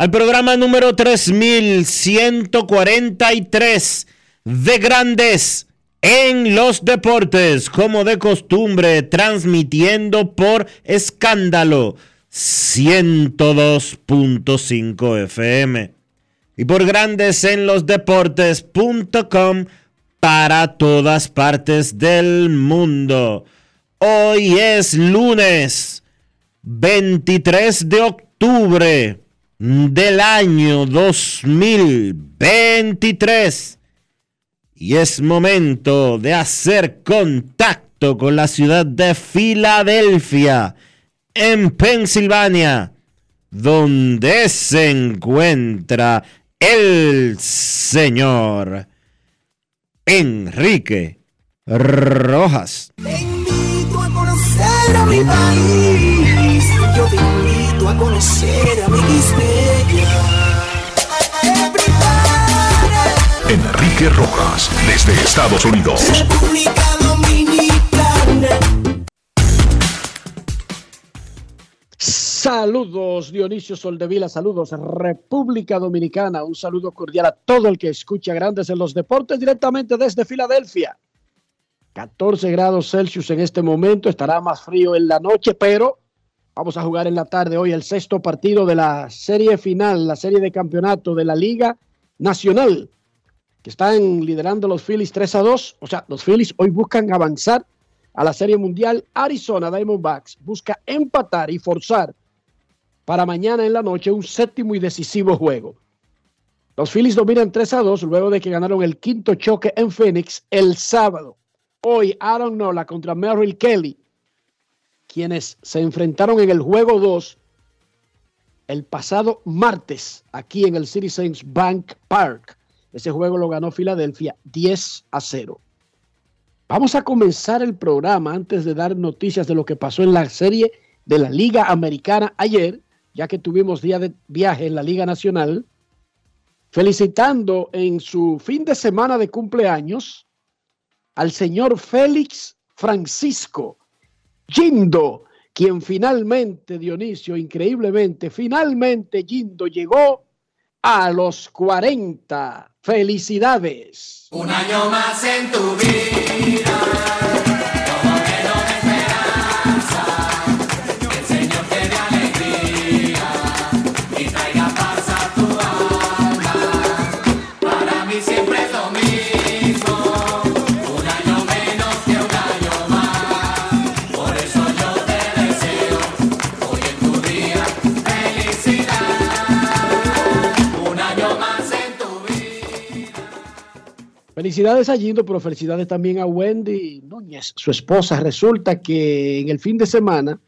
al programa número 3143 de Grandes en los Deportes, como de costumbre, transmitiendo por escándalo 102.5 FM y por Grandes en los Deportes.com para todas partes del mundo. Hoy es lunes 23 de octubre del año 2023 y es momento de hacer contacto con la ciudad de Filadelfia, en Pensilvania, donde se encuentra el señor Enrique Rojas. Te invito a conocer a mi país. A conocer a mi Enrique Rojas, desde Estados Unidos. República Dominicana. Saludos Dionisio Soldevila, saludos República Dominicana, un saludo cordial a todo el que escucha Grandes en los Deportes directamente desde Filadelfia. 14 grados Celsius en este momento, estará más frío en la noche, pero vamos a jugar en la tarde hoy el sexto partido de la serie final, la serie de campeonato de la Liga Nacional, que están liderando los Phillies 3 a 2, o sea, los Phillies hoy buscan avanzar a la Serie Mundial. Arizona Diamondbacks busca empatar y forzar para mañana en la noche un séptimo y decisivo juego. Los Phillies dominan 3 a 2 luego de que ganaron el quinto choque en Phoenix el sábado. Hoy Aaron Nola contra Merrill Kelly, quienes se enfrentaron en el juego 2 el pasado martes aquí en el Citizens Bank Park. Ese juego lo ganó Filadelfia 10 a 0. Vamos a comenzar el programa antes de dar noticias de lo que pasó en la serie de la Liga Americana ayer, ya que tuvimos día de viaje en la Liga Nacional, felicitando en su fin de semana de cumpleaños al señor Félix Francisco Gindo, quien finalmente, Dionisio, increíblemente, finalmente Gindo llegó a los 40. Felicidades. Un año más en tu vida, Felicidades a Gindo, pero felicidades también a Wendy Núñez, su esposa. Resulta que en el fin de semana,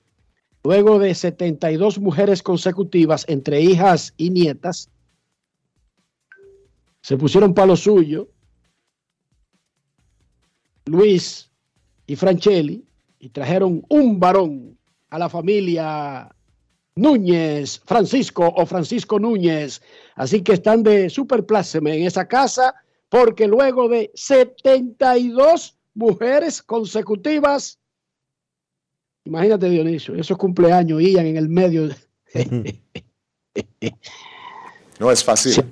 luego de 72 mujeres consecutivas, entre hijas y nietas, se pusieron palo suyo. Luis y Franchelli y trajeron un varón a la familia Núñez, Francisco o Francisco Núñez. Así que están de super pláceme en esa casa porque luego de 72 mujeres consecutivas, imagínate Dionisio, esos cumpleaños iban en el medio. No es fácil. Se,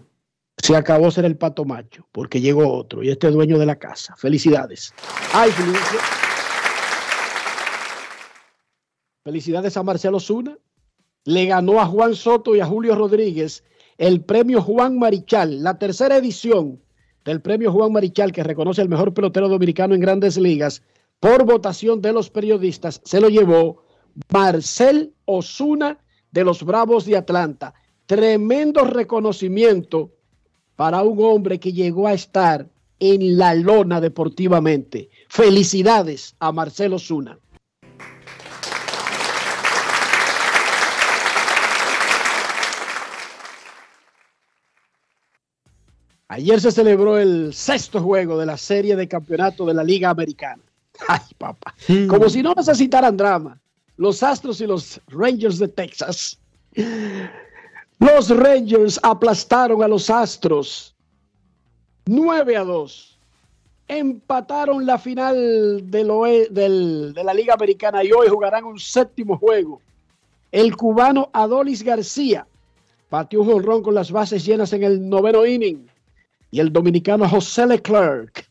se acabó ser el pato macho porque llegó otro y este es dueño de la casa. Felicidades. Ay, felicidades. Felicidades a Marcelo Zuna. Le ganó a Juan Soto y a Julio Rodríguez el premio Juan Marichal, la tercera edición del premio Juan Marichal que reconoce al mejor pelotero dominicano en grandes ligas por votación de los periodistas. Se lo llevó Marcel Osuna de los Bravos de Atlanta. Tremendo reconocimiento para un hombre que llegó a estar en la lona deportivamente. Felicidades a Marcelo Zuna. Ayer se celebró el sexto juego de la serie de campeonato de la Liga Americana. Ay, papá. Como si no necesitaran drama. Los Astros y los Rangers de Texas. Los Rangers aplastaron a los Astros 9 a 2. Empataron la final del oe- del- de la Liga Americana y hoy jugarán un séptimo juego. El cubano Adolis García batió un jonrón con las bases llenas en el noveno inning. Y el dominicano José Leclerc,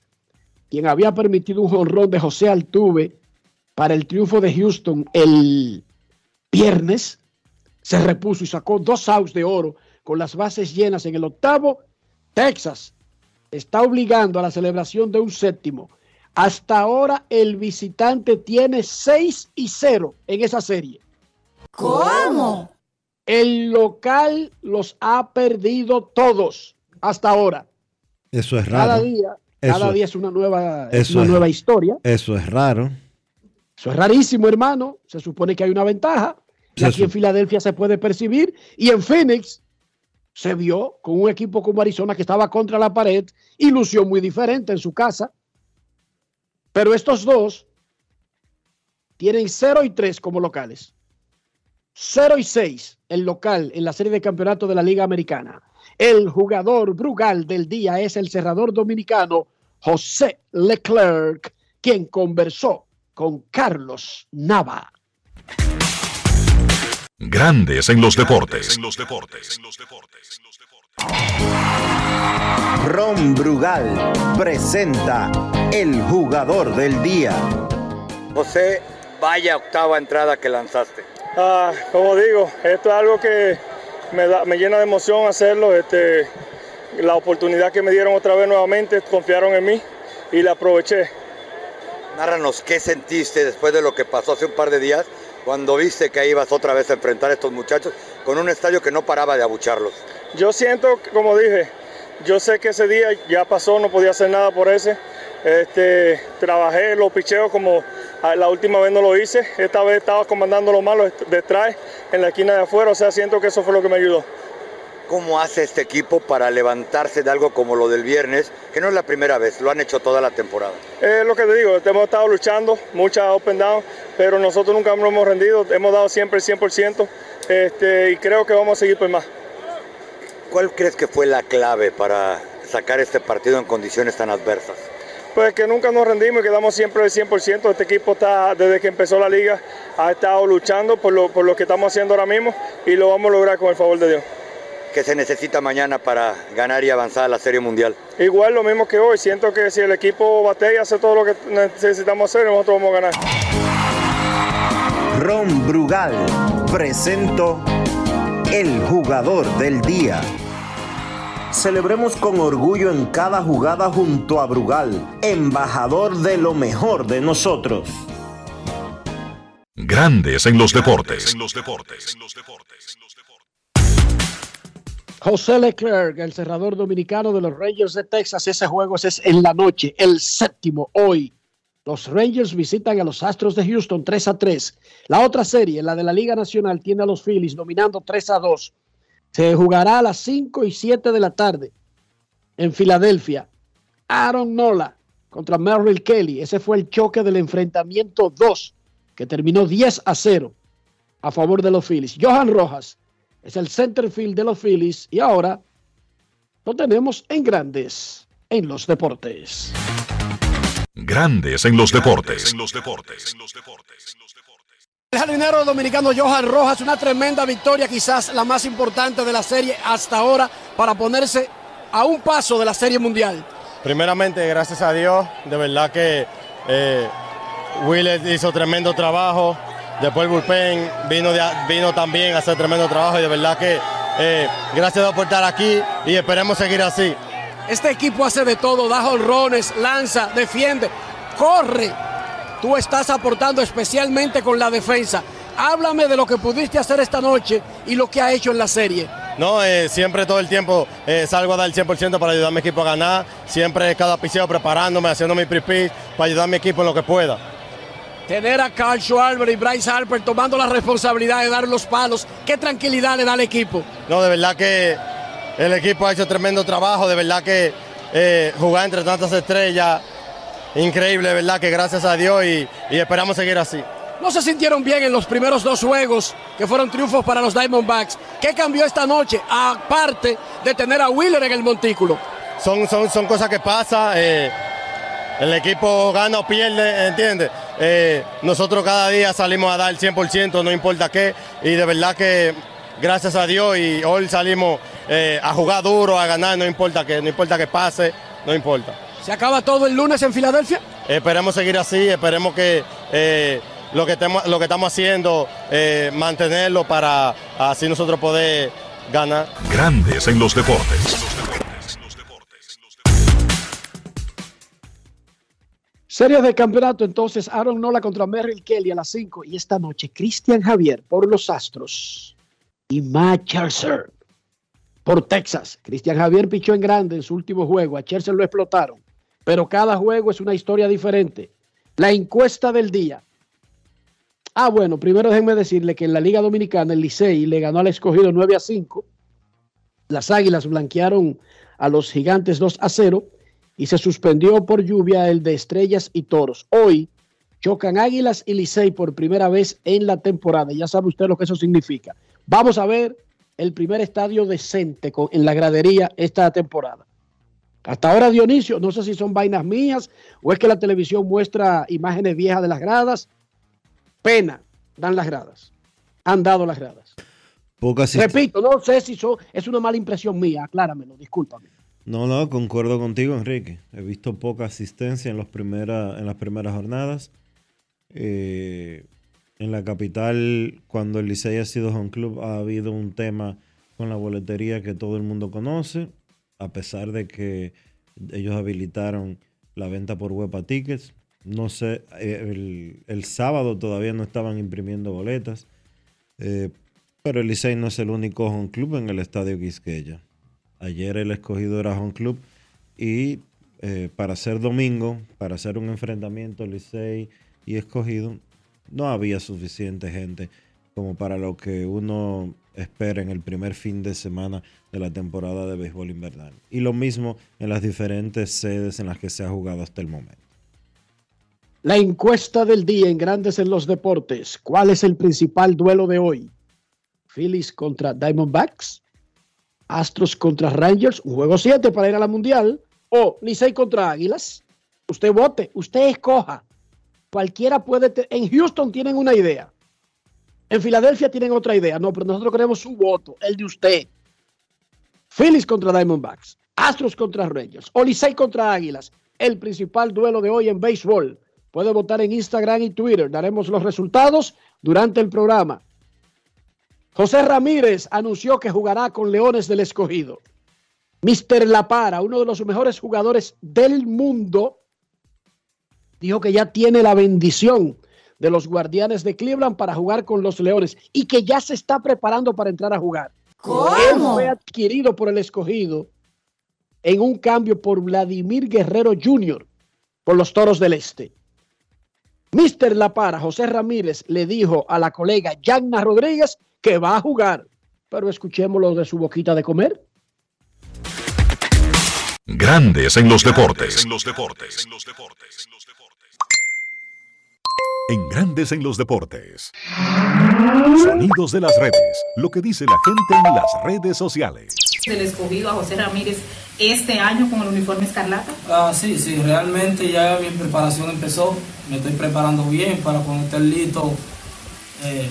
quien había permitido un jonrón de José Altuve para el triunfo de Houston el viernes, se repuso y sacó dos outs de oro con las bases llenas en el octavo. Texas está obligando a la celebración de un séptimo. Hasta ahora el visitante tiene 6 y 0 en esa serie. ¿Cómo? El local los ha perdido todos hasta ahora. Eso es Cada raro. día, Eso- cada día es una nueva, es eso una es- nueva historia. Eso es raro. Eso es rarísimo, hermano. Se supone que hay una ventaja. Y aquí en Filadelfia se puede percibir. Y en Phoenix se vio con un equipo como Arizona que estaba contra la pared y lució muy diferente en su casa. Pero estos dos tienen 0 y 3 como locales. 0 y 6 el local en la serie de campeonato de la Liga Americana. El jugador Brugal del día es el cerrador dominicano José Leclerc, quien conversó con Carlos Nava. Grandes en los deportes. Ron Brugal presenta el jugador del día. José, vaya octava entrada que lanzaste. Ah, como digo, esto es algo que me, da- me llena de emoción hacerlo. Este, la oportunidad que me dieron otra vez nuevamente, confiaron en mí y la aproveché. Nárranos qué sentiste después de lo que pasó hace un par de días cuando viste que ibas otra vez a enfrentar a estos muchachos con un estadio que no paraba de abucharlos. Yo siento, como dije, yo sé que ese día ya pasó, no podía hacer nada por ese. Este, trabajé los picheos como ah, la última vez no lo hice. Esta vez estaba comandando lo malo detrás, en la esquina de afuera. O sea, siento que eso fue lo que me ayudó. ¿Cómo hace este equipo para levantarse de algo como lo del viernes, que no es la primera vez, lo han hecho toda la temporada? Es lo que te digo, hemos estado luchando, mucha up and down, pero nosotros nunca nos hemos rendido, hemos dado siempre el 100% este, y creo que vamos a seguir por más. ¿Cuál crees que fue la clave para sacar este partido en condiciones tan adversas? Pues que nunca nos rendimos y quedamos siempre el 100%. Este equipo está, desde que empezó la liga, ha estado luchando por lo, por lo que estamos haciendo ahora mismo y lo vamos a lograr con el favor de Dios. ¿Qué se necesita mañana para ganar y avanzar a la Serie Mundial? Igual lo mismo que hoy, siento que si el equipo batea y hace todo lo que necesitamos hacer, nosotros vamos a ganar. Ron Brugal presento el jugador del día. Celebremos con orgullo en cada jugada junto a Brugal, embajador de lo mejor de nosotros. Grandes en los deportes. José Leclerc, el cerrador dominicano de los Rangers de Texas. Ese juego es en la noche, el séptimo hoy. Los Rangers visitan a los Astros de Houston 3 a 3. La otra serie, la de la Liga Nacional, tiene a los Phillies dominando 3 a 2. Se jugará a las 5 y 7 de la tarde en Filadelfia. Aaron Nola contra Merrill Kelly. Ese fue el choque del enfrentamiento 2 que terminó 10 a 0 a favor de los Phillies. Johan Rojas es el center field de los Phillies y ahora lo tenemos en grandes en los deportes. Grandes en los deportes. El jardinero dominicano Johan Rojas, una tremenda victoria, quizás la más importante de la serie hasta ahora, para ponerse a un paso de la serie mundial. Primeramente, gracias a Dios, de verdad que eh, Willet hizo tremendo trabajo. Después el bullpen vino, de- vino también a hacer tremendo trabajo y de verdad que eh, gracias por estar aquí y esperemos seguir así. Este equipo hace de todo, da jonrones, lanza, defiende, corre. Tú estás aportando especialmente con la defensa. Háblame de lo que pudiste hacer esta noche y lo que ha hecho en la serie. No, eh, siempre todo el tiempo eh, salgo a dar el 100% para ayudar a mi equipo a ganar. Siempre cada piseo preparándome, haciendo mi pre para ayudar a mi equipo en lo que pueda. Tener a Carl Schwarber y Bryce Harper tomando la responsabilidad de dar los palos, qué tranquilidad le da al equipo. No, de verdad que el equipo ha hecho tremendo trabajo, de verdad que eh, jugar entre tantas estrellas, increíble, verdad que gracias a Dios y, y esperamos seguir así. No se sintieron bien en los primeros dos juegos que fueron triunfos para los Diamondbacks. ¿Qué cambió esta noche? Aparte de tener a Wheeler en el montículo. Son, son, son cosas que pasan, eh, el equipo gana o pierde, ¿entiendes? Eh, nosotros cada día salimos a dar el 100%, no importa qué, y de verdad que gracias a Dios y hoy salimos eh, a jugar duro, a ganar, no importa que, no importa que pase, no importa. ¿Se acaba todo el lunes en Filadelfia? Esperemos seguir así, esperemos que eh, lo, que temo- lo que estamos haciendo, eh, mantenerlo para así nosotros poder ganar. Grandes en los deportes. Series de campeonato, entonces Aaron Nola contra Merrill Kelly a las 5 y esta noche Cristian Javier por los Astros y Matt Scherzer por Texas. Cristian Javier pichó en grande en su último juego, a Scherzer lo explotaron, pero cada juego es una historia diferente. La encuesta del día. Ah, bueno, primero déjenme decirle que en la Liga Dominicana el Licey le ganó al escogido 9 a 5. Las Águilas blanquearon a los Gigantes 2 a 0 y se suspendió por lluvia el de Estrellas y Toros. Hoy chocan Águilas y Licey por primera vez en la temporada. Ya sabe usted lo que eso significa. Vamos a ver el primer estadio decente en la gradería esta temporada. Hasta ahora, Dionisio, no sé si son vainas mías o es que la televisión muestra imágenes viejas de las gradas. Pena, dan las gradas. Han dado las gradas. Poca Repito, no sé si son, es una mala impresión mía, acláramelo, discúlpame. No, no, concuerdo contigo, Enrique. He visto poca asistencia en, los primera, en las primeras jornadas. Eh, en la capital, cuando el Licey ha sido home club, ha habido un tema con la boletería que todo el mundo conoce, a pesar de que ellos habilitaron la venta por Huepa Tickets. No sé, el, el sábado todavía no estaban imprimiendo boletas, eh, pero el Licey no es el único home club en el estadio Quisqueya. Ayer el escogido era home club y eh, para ser domingo, para hacer un enfrentamiento Licey y escogido, no había suficiente gente como para lo que uno espera en el primer fin de semana de la temporada de béisbol invernal. Y lo mismo en las diferentes sedes en las que se ha jugado hasta el momento. La encuesta del día en Grandes en los Deportes. ¿Cuál es el principal duelo de hoy? Phillies contra Diamondbacks, Astros contra Rangers, un juego 7 para ir a la Mundial, o Licey contra Águilas. Usted vote, usted escoja. Cualquiera puede. En Houston tienen una idea. En Filadelfia tienen otra idea. No, pero nosotros queremos su voto, el de usted. Phillies contra Diamondbacks, Astros contra Rangers, o Licey contra Águilas. El principal duelo de hoy en béisbol. Puede votar en Instagram y Twitter. Daremos los resultados durante el programa. José Ramírez anunció que jugará con Leones del Escogido. Mr. La Para, uno de los mejores jugadores del mundo, dijo que ya tiene la bendición de los guardianes de Cleveland para jugar con los Leones y que ya se está preparando para entrar a jugar. Él fue adquirido por el escogido en un cambio por Vladimir Guerrero Jr. por los Toros del Este. Mr. La Para, José Ramírez, le dijo a la colega Yanna Rodríguez que va a jugar. Pero escuchémoslo de su boquita de comer. Grandes en los deportes. En Grandes en los Deportes. Sonidos de las redes. Lo que dice la gente en las redes sociales. del escogido a José Ramírez este año con el uniforme escarlata? Ah, sí, sí, realmente ya mi preparación empezó. Me estoy preparando bien para cuando esté listo, eh,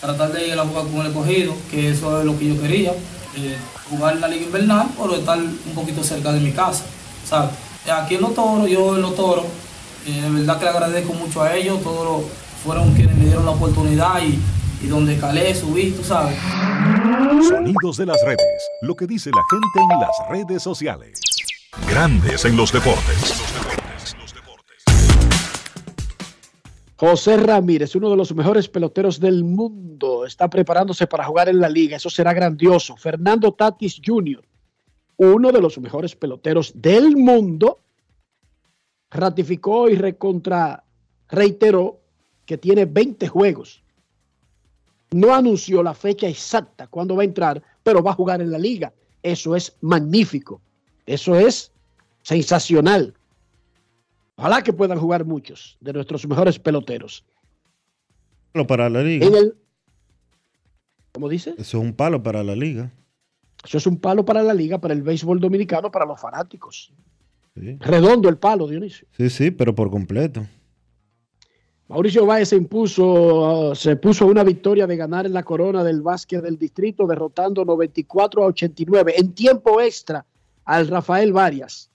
tratar de ir a la jugar con el escogido, que eso es lo que yo quería. eh, jugar en la liga invernal, pero estar un poquito cerca de mi casa. ¿sabes? Aquí en Los Toros, yo en Los Toros, eh, de verdad que le agradezco mucho a ellos, todos los- fueron quienes me dieron la oportunidad y, y donde calé, subí, tú sabes. Sonidos de las redes. Lo que dice la gente en las redes sociales. Grandes en los deportes. José Ramírez, uno de los mejores peloteros del mundo, está preparándose para jugar en la liga. Eso será grandioso. Fernando Tatis Jr., uno de los mejores peloteros del mundo, ratificó y recontra reiteró que tiene 20 juegos. No anunció la fecha exacta cuándo va a entrar, pero va a jugar en la liga. Eso es magnífico. Eso es sensacional. Ojalá que puedan jugar muchos de nuestros mejores peloteros. Palo para la liga. En el, ¿Cómo dice? Eso es un palo para la liga. Eso es un palo para la liga, para el béisbol dominicano, para los fanáticos. Sí, Redondo el palo, Dionisio. sí, sí, pero por completo. Mauricio Báez se impuso, uh, se puso una victoria de ganar en la corona del básquet del distrito, derrotando 94 a 89 en tiempo extra al Rafael Varias.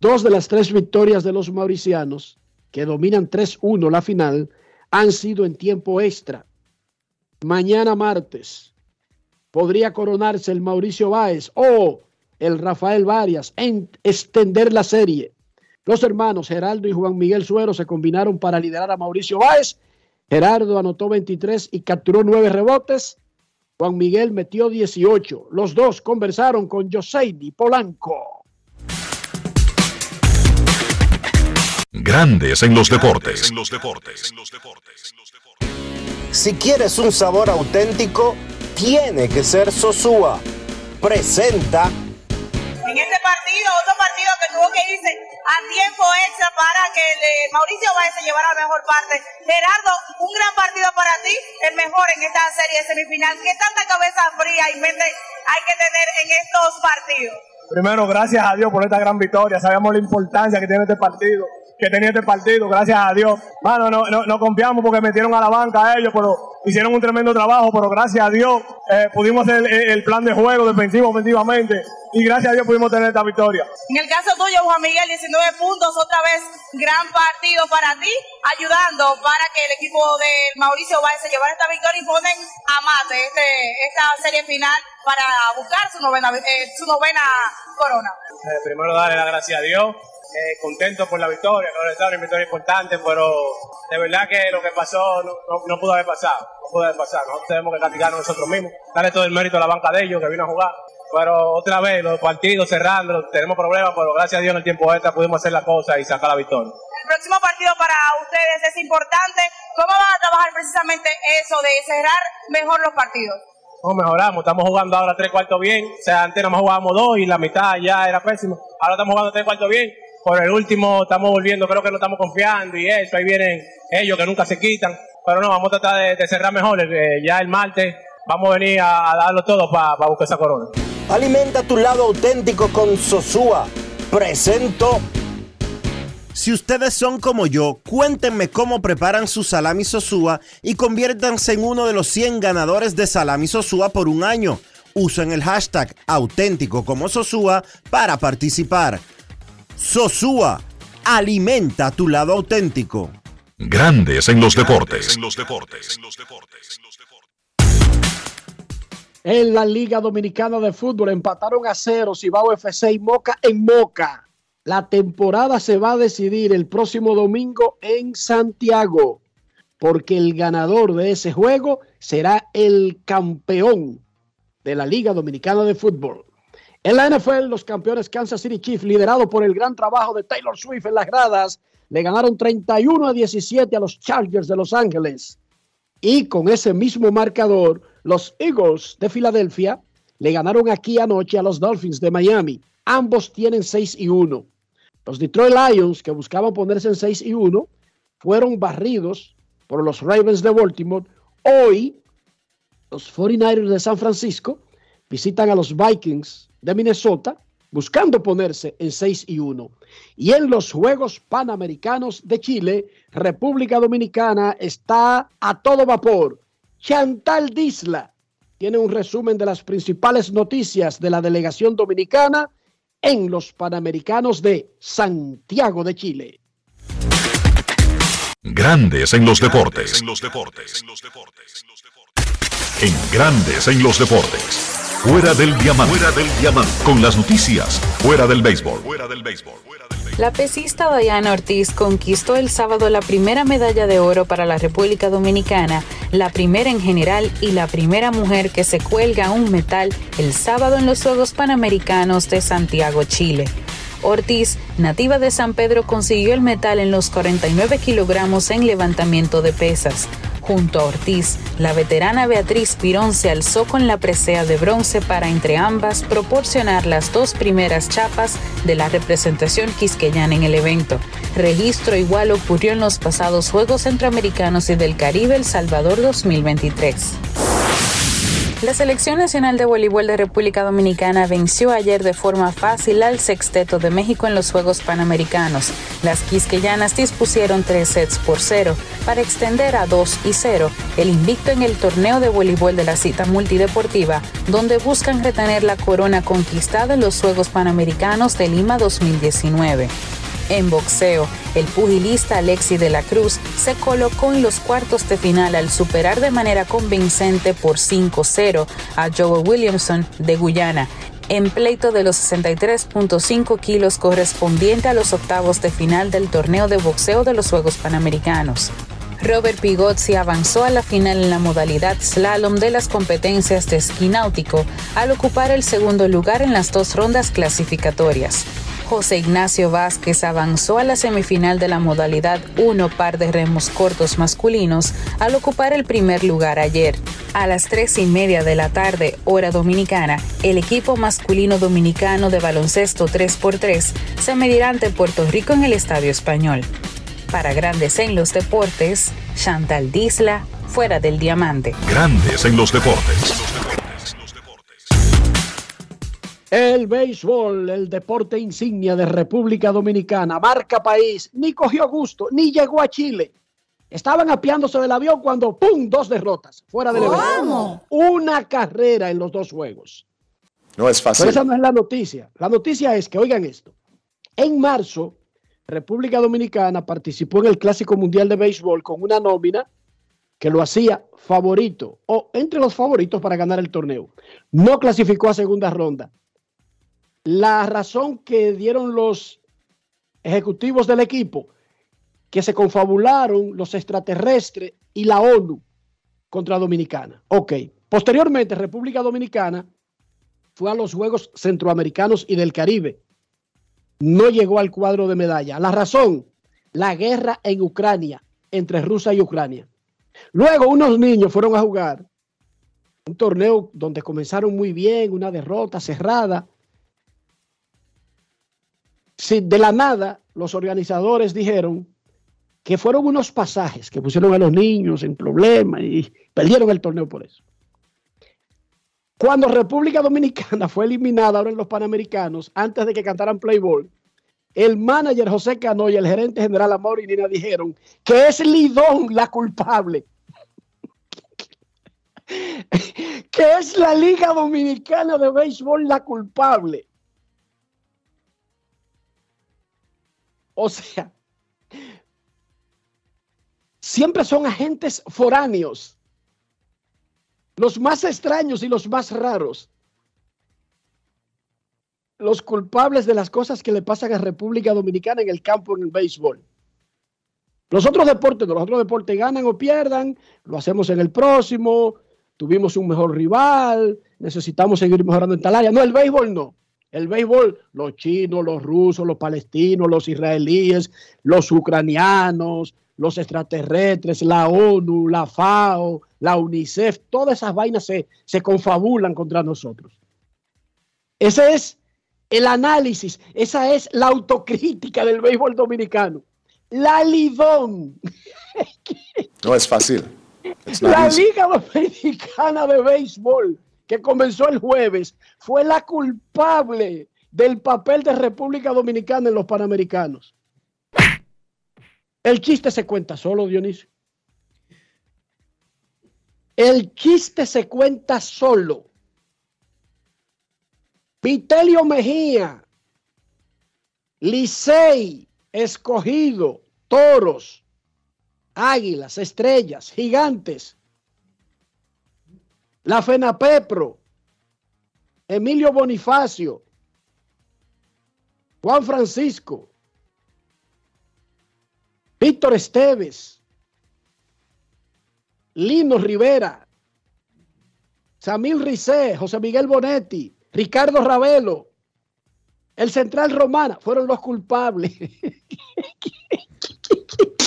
Dos de las tres victorias de los mauricianos, que dominan 3-1 la final, han sido en tiempo extra. Mañana martes podría coronarse el Mauricio Báez o el Rafael Varias en extender la serie. Los hermanos Geraldo y Juan Miguel Suero se combinaron para liderar a Mauricio Báez. Gerardo anotó 23 y capturó 9 rebotes. Juan Miguel metió 18. Los dos conversaron con Joseidi Polanco. Grandes en los deportes. Si quieres un sabor auténtico, tiene que ser Sosúa. Presenta en este partido, otro partido que tuvo que irse a tiempo extra para que eh, Mauricio Báez se llevara la mejor parte. Gerardo, un gran partido para ti, el mejor en esta serie semifinal. ¿Qué tanta cabeza fría y mente hay que tener en estos partidos? Primero, gracias a Dios por esta gran victoria. Sabemos la importancia que tiene este partido, que tenía este partido, gracias a Dios. Mano, no, no, no confiamos porque metieron a la banca a ellos, pero hicieron un tremendo trabajo, pero gracias a Dios eh, pudimos hacer el, el plan de juego defensivo, ofensivamente, y gracias a Dios pudimos tener esta victoria. En el caso tuyo, Juan Miguel, 19 puntos, otra vez gran partido para ti, ayudando para que el equipo de Mauricio Báez se llevara esta victoria y ponen a mate este, esta serie final para buscar su novena, eh, su novena corona. Eh, primero darle las gracias a Dios, eh, contento por la victoria, no es una victoria importante, pero de verdad que lo que pasó no, no- no pudo haber pasado, no pudo haber pasado, nosotros tenemos que castigarnos nosotros mismos, darle todo el mérito a la banca de ellos que vino a jugar, pero otra vez los partidos cerrando, tenemos problemas, pero gracias a Dios en el tiempo extra pudimos hacer la cosa y sacar la victoria. El próximo partido para ustedes es importante. ¿Cómo van a trabajar precisamente eso de cerrar mejor los partidos? No, mejoramos, estamos jugando ahora tres cuartos bien, o sea, antes nada más jugábamos dos y la mitad ya era pésimo, ahora estamos jugando tres cuartos bien, por el último estamos volviendo, creo que no estamos confiando y eso, ahí vienen ellos que nunca se quitan, pero no, vamos a tratar de, de cerrar mejor, eh, ya el martes vamos a venir a, a darlo todo para buscar esa corona. Alimenta tu lado auténtico con Sosúa. Presento. Si ustedes son como yo, cuéntenme cómo preparan su salami Sosúa y conviértanse en uno de los 100 ganadores de salami Sosúa por un año. Usen el hashtag auténtico como Sosúa para participar. Sosúa, alimenta tu lado auténtico. Grandes en los deportes. En la Liga Dominicana de Fútbol empataron a cero Cibao FC y Moca en Moca. La temporada se va a decidir el próximo domingo en Santiago, porque el ganador de ese juego será el campeón de la Liga Dominicana de Fútbol. En la NFL, los campeones Kansas City Chiefs, liderados por el gran trabajo de Taylor Swift en las gradas, le ganaron 31 a 17 a los Chargers de Los Ángeles. Y con ese mismo marcador, los Eagles de Filadelfia le ganaron aquí anoche a los Dolphins de Miami. Ambos tienen 6 y 1. Los Detroit Lions, que buscaban ponerse en 6 y 1, fueron barridos por los Ravens de Baltimore. Hoy, los 49ers de San Francisco visitan a los Vikings de Minnesota buscando ponerse en 6 y 1. Y en los Juegos Panamericanos de Chile, República Dominicana está a todo vapor. Chantal Disla tiene un resumen de las principales noticias de la delegación dominicana en los Panamericanos de Santiago de Chile. Grandes en los deportes. En Grandes en los deportes. Fuera del diamante. Fuera del diamante. Con las noticias. Fuera del béisbol. Fuera del béisbol. La pesista Diana Ortiz conquistó el sábado la primera medalla de oro para la República Dominicana, la primera en general y la primera mujer que se cuelga un metal el sábado en los Juegos Panamericanos de Santiago, Chile. Ortiz, nativa de San Pedro, consiguió el metal en los 49 kilogramos en levantamiento de pesas. Junto a Ortiz, la veterana Beatriz Pirón se alzó con la presea de bronce para entre ambas proporcionar las dos primeras chapas de la representación quisqueyana en el evento. Registro igual ocurrió en los pasados Juegos Centroamericanos y del Caribe El Salvador 2023. La Selección Nacional de Voleibol de República Dominicana venció ayer de forma fácil al sexteto de México en los Juegos Panamericanos. Las quisqueyanas dispusieron tres sets por cero para extender a 2 y 0 el invicto en el torneo de voleibol de la cita multideportiva, donde buscan retener la corona conquistada en los Juegos Panamericanos de Lima 2019. En boxeo, el pugilista Alexi de la Cruz se colocó en los cuartos de final al superar de manera convincente por 5-0 a Joe Williamson de Guyana en pleito de los 63.5 kilos correspondiente a los octavos de final del torneo de boxeo de los Juegos Panamericanos. Robert Pigozzi avanzó a la final en la modalidad slalom de las competencias de esquí náutico al ocupar el segundo lugar en las dos rondas clasificatorias. José Ignacio Vázquez avanzó a la semifinal de la modalidad 1 par de remos cortos masculinos al ocupar el primer lugar ayer. A las tres y media de la tarde, hora dominicana, el equipo masculino dominicano de baloncesto 3x3 se medirá ante Puerto Rico en el Estadio Español. Para Grandes en los Deportes, Chantal Disla, fuera del diamante. Grandes en los deportes. El béisbol, el deporte insignia de República Dominicana, marca país, ni cogió gusto, ni llegó a Chile. Estaban apiándose del avión cuando ¡pum! Dos derrotas fuera del evento. Una carrera en los dos juegos. No es Pero fácil. esa no es la noticia. La noticia es que, oigan esto, en marzo, República Dominicana participó en el Clásico Mundial de Béisbol con una nómina que lo hacía favorito o entre los favoritos para ganar el torneo. No clasificó a segunda ronda. La razón que dieron los ejecutivos del equipo, que se confabularon los extraterrestres y la ONU contra Dominicana. Ok. Posteriormente, República Dominicana fue a los Juegos Centroamericanos y del Caribe. No llegó al cuadro de medalla. La razón, la guerra en Ucrania, entre Rusia y Ucrania. Luego unos niños fueron a jugar un torneo donde comenzaron muy bien, una derrota cerrada. Si de la nada los organizadores dijeron que fueron unos pasajes que pusieron a los niños en problemas y perdieron el torneo por eso. Cuando República Dominicana fue eliminada ahora en los Panamericanos, antes de que cantaran Playboy, el manager José Cano y el gerente general Amor y dijeron que es Lidón la culpable. que es la Liga Dominicana de Béisbol la culpable. O sea, siempre son agentes foráneos, los más extraños y los más raros, los culpables de las cosas que le pasan a República Dominicana en el campo en el béisbol. Los otros deportes, los otros deportes ganan o pierdan, lo hacemos en el próximo, tuvimos un mejor rival, necesitamos seguir mejorando en tal área. No, el béisbol no. El béisbol, los chinos, los rusos, los palestinos, los israelíes, los ucranianos, los extraterrestres, la ONU, la FAO, la UNICEF, todas esas vainas se, se confabulan contra nosotros. Ese es el análisis, esa es la autocrítica del béisbol dominicano. la Lidón, No es fácil. La. Liga Dominicana de Béisbol, que comenzó el jueves, fue la culpable del papel de República Dominicana en los Panamericanos. El chiste se cuenta solo, Dionisio. El chiste se cuenta solo. Vitelio Mejía, Licey, Escogido, Toros, Águilas, Estrellas, Gigantes, la FENAPEPRO, Emilio Bonifacio, Juan Francisco, Víctor Esteves, Lino Rivera, Samil Rizé, José Miguel Bonetti, Ricardo Ravelo, el Central Romana, fueron los culpables.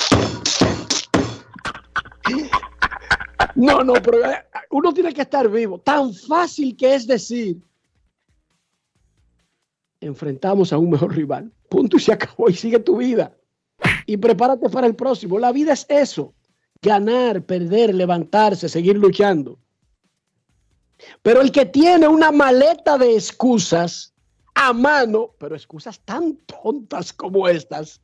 No, no, pero eh, uno tiene que estar vivo. Tan fácil que es decir, enfrentamos a un mejor rival. Punto y se acabó y sigue tu vida. Y prepárate para el próximo. La vida es eso. Ganar, perder, levantarse, seguir luchando. Pero el que tiene una maleta de excusas a mano, pero excusas tan tontas como estas,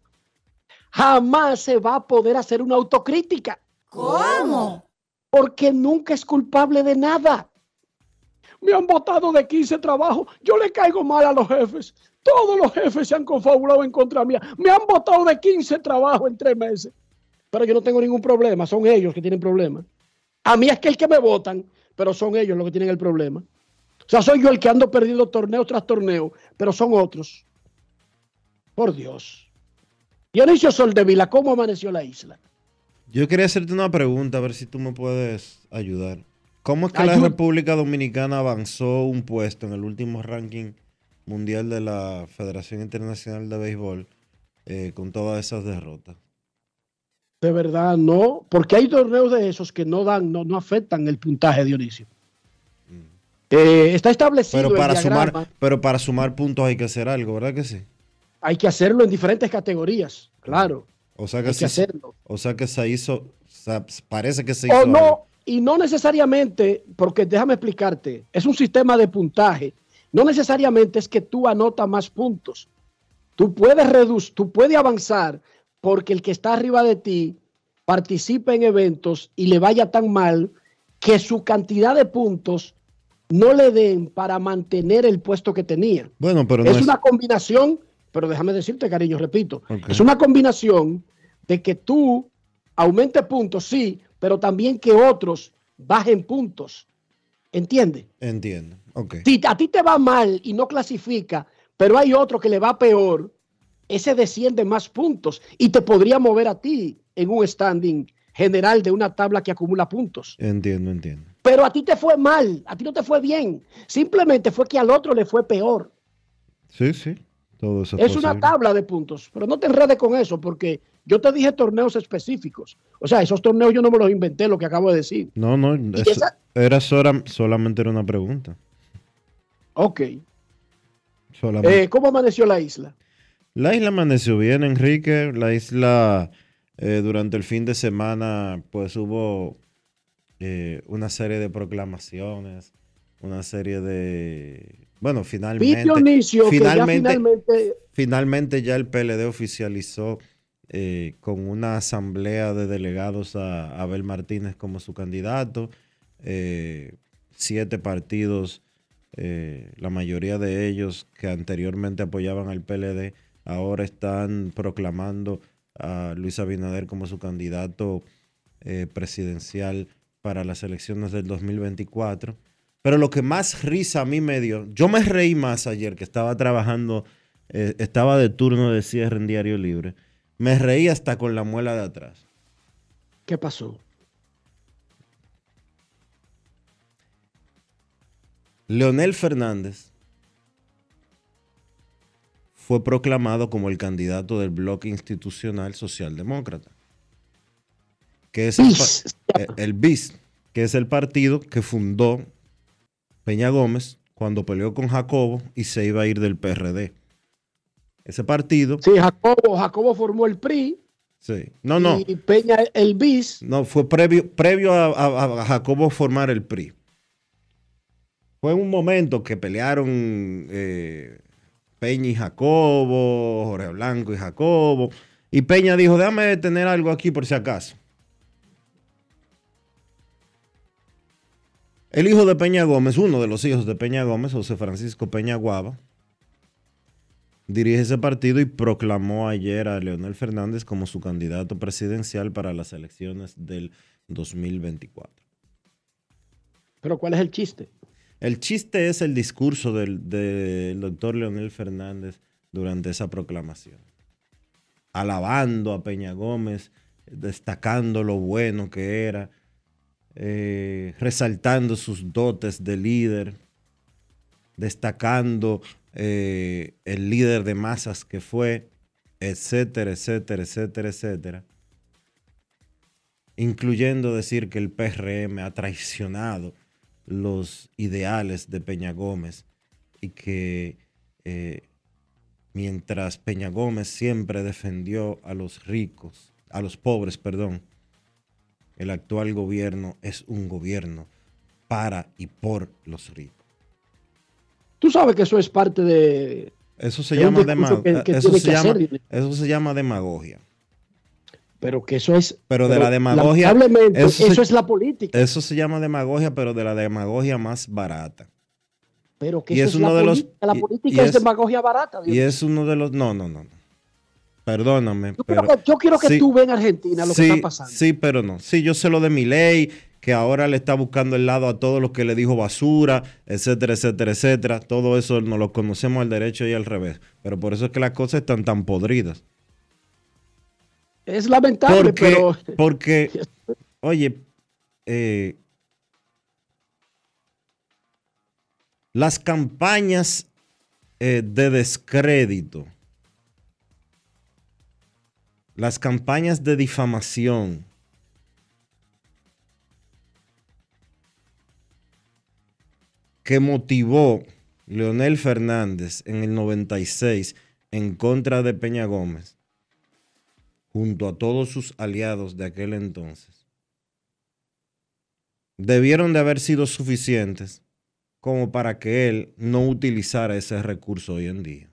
jamás se va a poder hacer una autocrítica. ¿Cómo? Porque nunca es culpable de nada. Me han votado de 15 trabajos. Yo le caigo mal a los jefes. Todos los jefes se han confabulado en contra mía. Me han votado de 15 trabajos en tres meses. Pero yo no tengo ningún problema. Son ellos que tienen problemas. A mí es que el que me votan, pero son ellos los que tienen el problema. O sea, soy yo el que ando perdiendo torneo tras torneo, pero son otros. Por Dios. Dionisio Soldevila, ¿cómo amaneció la isla? Yo quería hacerte una pregunta, a ver si tú me puedes ayudar. ¿Cómo es que la. República Dominicana avanzó un puesto en el último ranking mundial de la Federación Internacional de Béisbol eh, con todas esas derrotas? De verdad, no, porque hay torneos de esos que no dan, no, no afectan el puntaje, Dionisio. Eh, está establecido Pero el para, diagrama, sumar, pero para sumar puntos hay que hacer algo, ¿verdad que sí? hay que hacerlo en diferentes categorías, claro. O sea que, Hay que hacerlo. o sea que se hizo, o sea, parece que se hizo O algo. no, y no necesariamente, porque déjame explicarte, es un sistema de puntaje. No necesariamente es que tú anotas más puntos. Tú puedes reducir, tú puedes avanzar porque el que está arriba de ti participa en eventos y le vaya tan mal que su cantidad de puntos no le den para mantener el puesto que tenía. Bueno, pero no es, una combinación, pero déjame decirte, cariño, repito, es una combinación de que tú aumentes puntos, sí, pero también que otros bajen puntos. ¿Entiendes? Entiendo. Ok. Si a ti te va mal y no clasifica, pero hay otro que le va peor, ese desciende más puntos y te podría mover a ti en un standing general de una tabla que acumula puntos. Entiendo, entiendo. Pero a ti te fue mal, a ti no te fue bien. Simplemente fue que al otro le fue peor. Sí, sí. Todo eso Es una tabla de puntos, pero no te enredes con eso porque yo te dije torneos específicos. O sea, esos torneos yo no me los inventé, lo que acabo de decir. No, no, eso- esa- era sola- solamente era una pregunta. Ok. Eh, ¿Cómo amaneció la isla? La isla amaneció bien, Enrique. La isla eh, durante el fin de semana, pues hubo eh, una serie de proclamaciones, una serie de... Bueno, finalmente... Dionisio que ya finalmente, finalmente finalmente ya el PLD oficializó eh, con una asamblea de delegados a Abel Martínez como su candidato. Eh, siete partidos, eh, la mayoría de ellos que anteriormente apoyaban al PLD, ahora están proclamando a Luis Abinader como su candidato eh, presidencial para las elecciones del 2024. Pero lo que más risa a mí me dio, yo me reí más ayer que estaba trabajando, eh, estaba de turno de cierre en Diario Libre. Me reí hasta con la muela de atrás. ¿Qué pasó? Leonel Fernández fue proclamado como el candidato del bloque institucional socialdemócrata, que es el, eh, el BIS, que es el partido que fundó Peña Gómez cuando peleó con Jacobo y se iba a ir del PRD. Ese partido, Sí, Jacobo, Jacobo formó el PRI Sí. No, no. Y Peña el bis. No, fue previo, previo a, a- a Jacobo formar el PRI. Fue un momento que pelearon eh, Peña y Jacobo, Jorge Blanco y Jacobo. Y Peña dijo, déjame tener algo aquí por si acaso. El hijo de Peña Gómez, uno de los hijos de Peña Gómez, José Francisco Peña Guava, dirige ese partido y proclamó ayer a Leonel Fernández como su candidato presidencial para las elecciones del 2024. Pero ¿cuál es el chiste? El chiste es el discurso del, del doctor Leonel Fernández durante esa proclamación. Alabando a Peña Gómez, destacando lo bueno que era, eh, resaltando sus dotes de líder, destacando eh, el líder de masas que fue, etcétera, etcétera, etcétera, etcétera. Incluyendo decir que el PRM ha traicionado los ideales de Peña Gómez y que eh, mientras Peña Gómez siempre defendió a los ricos, a los pobres, perdón, el actual gobierno es un gobierno para y por los ricos. Tú sabes que eso es parte de. Eso se de llama, discurso dema- que- que eso se llama- eso se llama demagogia. Pero que eso es. Pero de la demagogia. lamentablemente, eso, se- es la política. Eso se llama demagogia, pero de la demagogia más barata. Pero que y eso es es, la uno de los-. La política y es, es- demagogia barata. Dios Y es uno de los. No, no, no. Perdóname. Yo pero, quiero que- yo quiero que sí, tú veas en Argentina lo sí, que está pasando. Sí, pero no. Sí, yo sé lo de mi ley, que ahora le está buscando el lado a todos los que le dijo basura, etcétera, etcétera, etcétera. Todo eso no lo conocemos al derecho y al revés. Pero por eso es que las cosas están tan podridas. Es lamentable, Porque, pero. porque oye, eh, las campañas eh, de descrédito, las campañas de difamación, que motivó Leonel Fernández en el 96 en contra de Peña Gómez, junto a todos sus aliados de aquel entonces, debieron de haber sido suficientes como para que él no utilizara ese recurso hoy en día.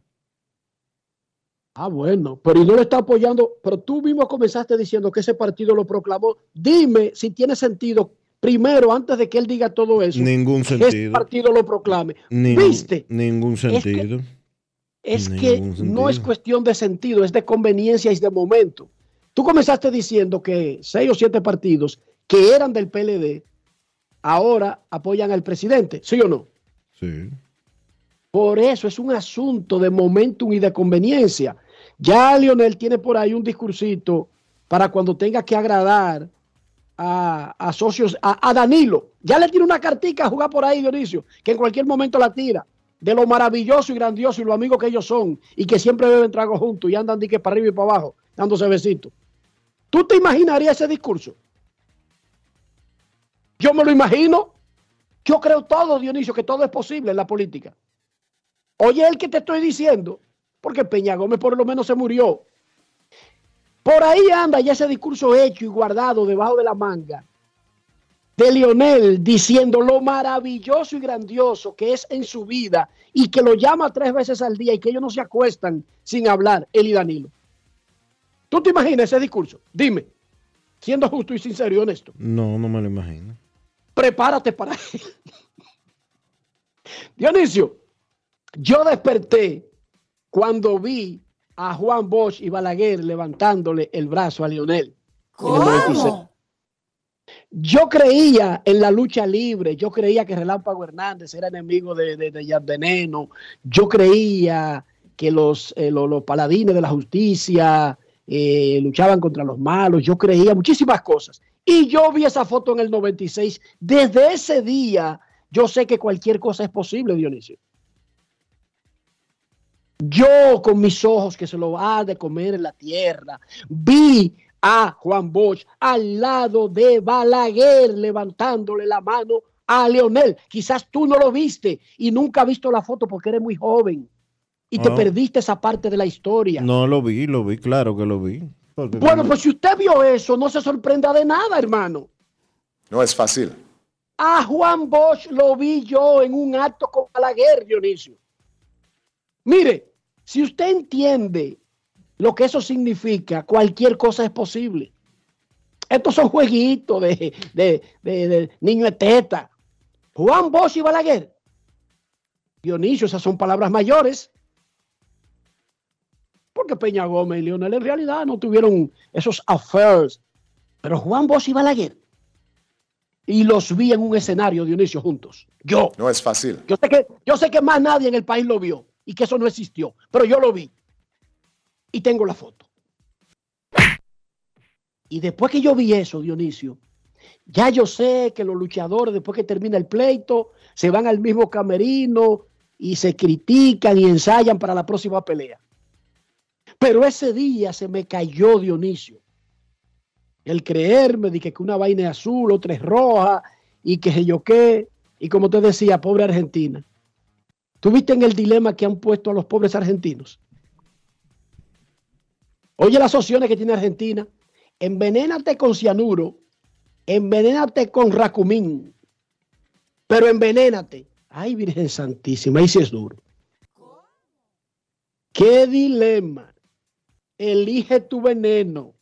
Ah, bueno, pero y no lo está apoyando. Pero tú mismo comenzaste diciendo que ese partido lo proclamó. Dime si tiene sentido, primero, antes de que él diga todo eso, Ningún que ese sentido. partido lo proclame. Ningún, ¿Viste? Ningún sentido. Es que sentido. no es cuestión de sentido, es de conveniencia y de momento. Tú comenzaste diciendo que seis o siete partidos que eran del PLD ahora apoyan al presidente, ¿sí o no? Sí. Por eso es un asunto de momentum y de conveniencia. Ya Lionel tiene por ahí un discursito para cuando tenga que agradar a, socios, a, a Danilo. Ya le tiene una cartica a jugar por ahí, Dionisio, que en cualquier momento la tira. De lo maravilloso y grandioso y lo amigos que ellos son y que siempre beben trago juntos y andan dique para arriba y para abajo, dándose besitos. ¿Tú te imaginarías ese discurso? Yo me lo imagino. Yo creo todo, Dionisio, que todo es posible en la política. Oye, el que te estoy diciendo, porque Peña Gómez por lo menos se murió. Por ahí anda ya ese discurso hecho y guardado debajo de la manga de Lionel diciendo lo maravilloso y grandioso que es en su vida y que lo llama tres veces al día y que ellos no se acuestan sin hablar, él y Danilo. ¿Tú te imaginas ese discurso? Dime, siendo justo y sincero y honesto, No, no me lo imagino. prepárate para él. Dionisio, yo desperté cuando vi a Juan Bosch y Balaguer levantándole el brazo a Lionel. en el 96. Yo creía en la lucha libre, yo creía que Relámpago Hernández era enemigo de, de, de Jan Veneno, yo creía que los, eh, los, los paladines de la justicia eh, luchaban contra los malos, yo creía muchísimas cosas. Y yo vi esa foto en el 96. Desde ese día, yo sé que cualquier cosa es posible, Dionisio. Yo con mis ojos que se lo ha de comer en la tierra, vi a Juan Bosch al lado de Balaguer levantándole la mano a Leonel. Quizás tú no lo viste y nunca has visto la foto porque eres muy joven y te perdiste esa parte de la historia. No lo vi, lo vi, claro que lo vi. Porque Bueno, pues si usted vio eso, no se sorprenda de nada, hermano. No es fácil. A Juan Bosch lo vi yo en un acto con Balaguer, Dionisio. Mire, si usted entiende lo que eso significa, cualquier cosa es posible. Estos son jueguitos de, de, de- de niño de teta. Juan Bosch y Balaguer. Dionisio, esas son palabras mayores. Porque Peña Gómez y Leonel en realidad no tuvieron esos affairs. Pero Juan Bosch y Balaguer. Y los vi en un escenario, Dionisio, juntos. Yo. No es fácil. Yo sé que, yo sé que más nadie en el país lo vio y que eso no existió, pero yo lo vi. Y tengo la foto. Y después que yo vi eso, Dionisio, ya yo sé que los luchadores, después que termina el pleito, se van al mismo camerino y se critican y ensayan para la próxima pelea. Pero ese día se me cayó Dionisio. El creerme de que una vaina es azul, otra es roja y que sé yo qué. Y como te decía, pobre Argentina. ¿Tuviste en el dilema que han puesto a los pobres argentinos? Oye las opciones que tiene Argentina. Envenénate con cianuro, envenénate con racumín, pero envenénate. Ay, Virgen Santísima, ahí sí es duro. ¿Qué dilema? Elige tu veneno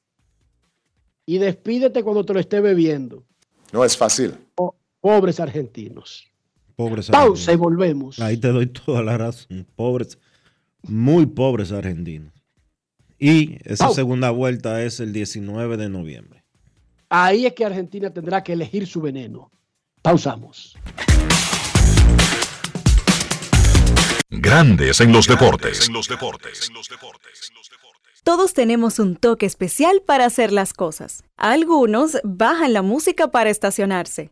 y despídete cuando te lo esté bebiendo. No es fácil. Po- pobres argentinos. Pobres Pausa y volvemos. Ahí te doy toda la razón. Pobres, muy pobres argentinos. Y esa Pausa. segunda vuelta es el 19 de noviembre. Ahí es que Argentina tendrá que elegir su veneno. Pausamos. Grandes en los deportes. Todos tenemos un toque especial para hacer las cosas. Algunos bajan la música para estacionarse.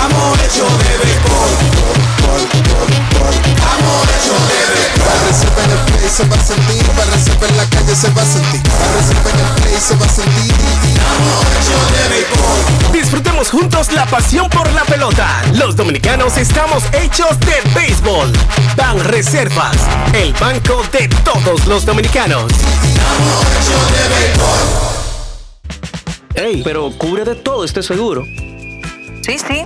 Béisbol. Estamos hechos de béisbol. Estamos hechos de béisbol. Reserva en el play se va a sentir, para reserva en la calle se va a sentir, para reserva en el play se va a sentir. Estamos hechos de béisbol. Disfrutemos juntos la pasión por la pelota. Los dominicanos estamos hechos de béisbol. Ban Reservas, el banco de todos los dominicanos. Ey, pero cubre de todo este seguro. Sí, sí,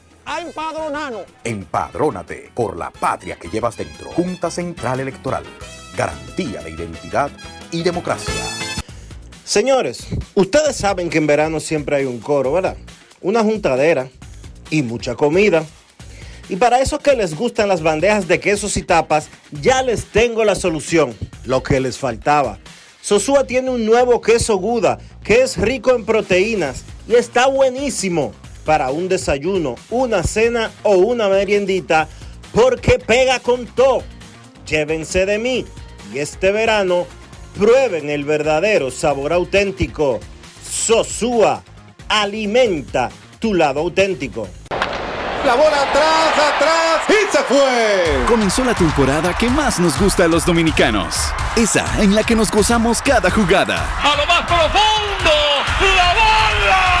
a empadronarnos. Empadrónate por la patria que llevas dentro. Junta Central Electoral. Garantía de identidad y democracia. Señores, ustedes saben que en verano siempre hay un coro, ¿verdad? Una juntadera y mucha comida. Y para esos que les gustan las bandejas de quesos y tapas, ya les tengo la solución, lo que les faltaba. Sosúa tiene un nuevo queso Guda que es rico en proteínas y está buenísimo para un desayuno, una cena o una meriendita porque pega con todo. Llévense de mí y este verano Prueben el verdadero sabor auténtico. Sosúa, alimenta tu lado auténtico. La bola atrás, atrás y se fue. Comenzó la temporada que más nos gusta a los dominicanos. Esa en la que nos gozamos cada jugada. A lo más profundo, la bola.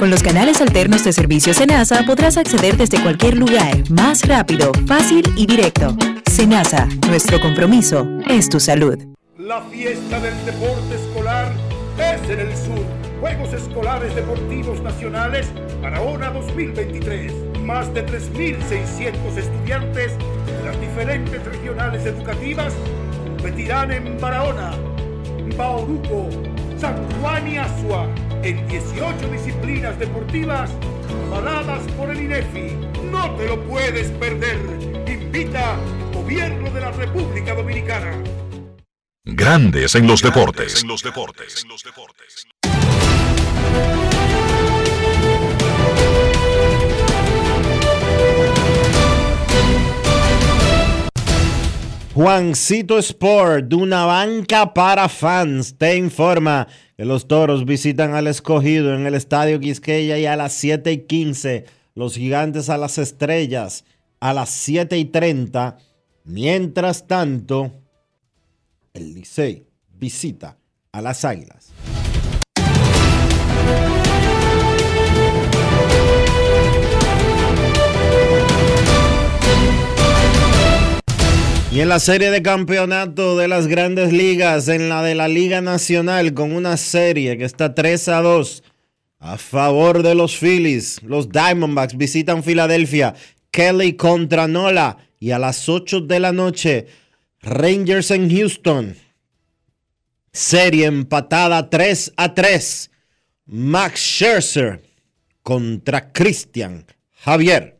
Con los canales alternos de servicio Senasa podrás acceder desde cualquier lugar, más rápido, fácil y directo. Senasa, nuestro compromiso es tu salud. La fiesta del deporte escolar es en el sur. Juegos Escolares Deportivos Nacionales Barahona 2023. Más de 3.600 estudiantes de las diferentes regionales educativas competirán en Barahona, Bauruco, San Juan y Asua en 18 disciplinas deportivas avaladas por el INEFI. No te lo puedes perder. Invita Gobierno de la República Dominicana. Grandes en los deportes. Juancito Sport, de una banca para fans, te informa que los toros visitan al escogido en el Estadio Quisqueya y a las 7 y 15, los gigantes a las estrellas a las 7 y 30. Mientras tanto, el Licey visita a las águilas. Y en la serie de campeonato de las grandes ligas, en la de la Liga Nacional, con una serie que está 3 a 2 a favor de los Phillies. Los Diamondbacks visitan Filadelfia. Kelly contra Nola. Y a las 8 de la noche, Rangers en Houston. Serie empatada 3 a 3. Max Scherzer contra Christian Javier.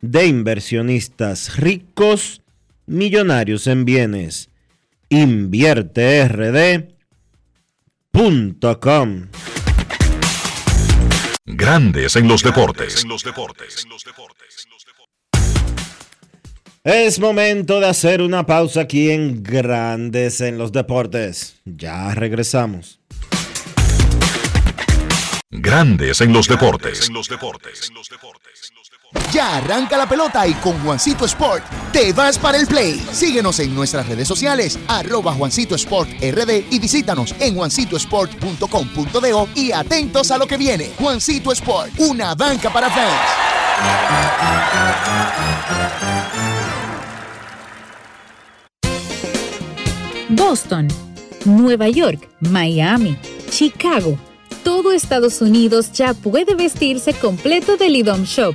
de inversionistas ricos, millonarios en bienes. InvierteRD.com Grandes en los deportes. Es momento de hacer una pausa aquí en Grandes en los Deportes. Ya regresamos. Grandes en los deportes. Ya arranca la pelota y con Juancito Sport te vas para el play. Síguenos en nuestras redes sociales, arroba Juancito Sport RD y visítanos en juancitosport.com.de y atentos a lo que viene. Juancito Sport, una banca para fans. Boston, Nueva York, Miami, Chicago. Todo Estados Unidos ya puede vestirse completo del IDOM Shop.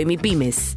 y MIPIMES.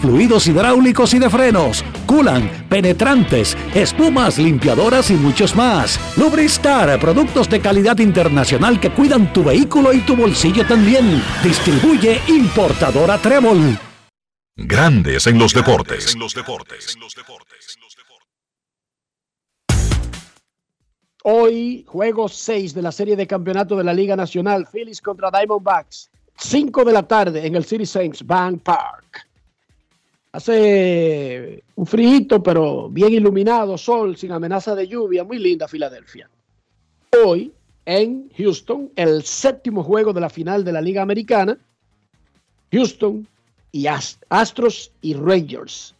fluidos hidráulicos y de frenos, culan, penetrantes, espumas, limpiadoras y muchos más. Lubristar, productos de calidad internacional que cuidan tu vehículo y tu bolsillo también. Distribuye importadora Trébol. Grandes en los deportes. Hoy, juego 6 de la serie de campeonato de la Liga Nacional, Phillies contra Diamondbacks. 5 de la tarde en el City Saints Bank Park. Hace un frío, pero bien iluminado, sol, sin amenaza de lluvia, muy linda Filadelfia. Hoy, en Houston, el séptimo juego de la final de la Liga Americana, Houston y Astros y Rangers.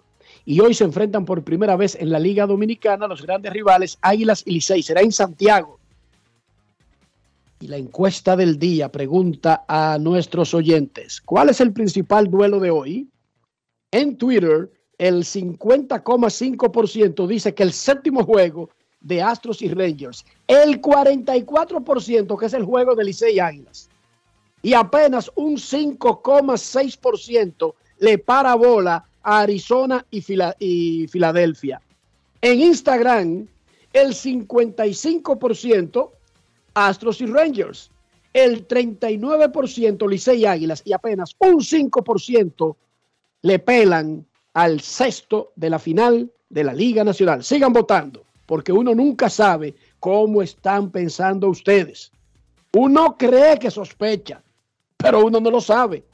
Y hoy se enfrentan por primera vez en la Liga Dominicana los grandes rivales Águilas y Licey. Será en Santiago. Y la encuesta del día pregunta a nuestros oyentes, ¿cuál es el principal duelo de hoy? En Twitter, el 50,5% dice que el séptimo juego de Astros y Rangers, el 44% que es el juego de Licey Águilas, y apenas un 5,6% le para bola a Arizona y, y Filadelfia. En Instagram, el 55% Astros y Rangers, el 39% Licey Águilas y apenas un 5% le pelan al sexto de la final de la Liga Nacional. Sigan votando, porque uno nunca sabe cómo están pensando ustedes. Uno cree que sospecha, pero uno no lo sabe.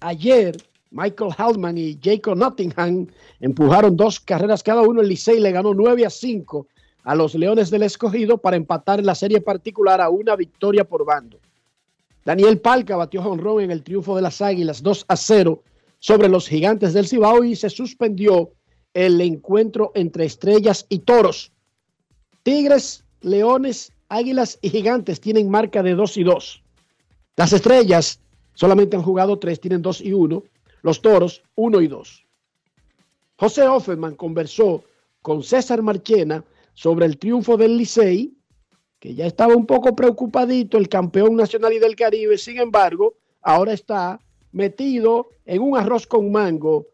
Ayer, Michael Hellman y Jacob Nottingham empujaron dos carreras cada uno. El Licey le ganó 9 a 5 a los Leones del Escogido para empatar la serie particular a una victoria por bando. Daniel Palca batió jonrón en el triunfo de las Águilas 2 a 0 sobre los Gigantes del Cibao y se suspendió el encuentro entre Estrellas y Toros. Tigres, Leones, Águilas y Gigantes tienen marca de 2 y 2. Las Estrellas solamente han jugado 3, tienen 2 y 1. Los Toros 1 y 2. José Offerman conversó con César Marchena sobre el triunfo del Licey, que ya estaba un poco preocupadito, el campeón nacional y del Caribe, sin embargo, ahora está metido en un arroz con mango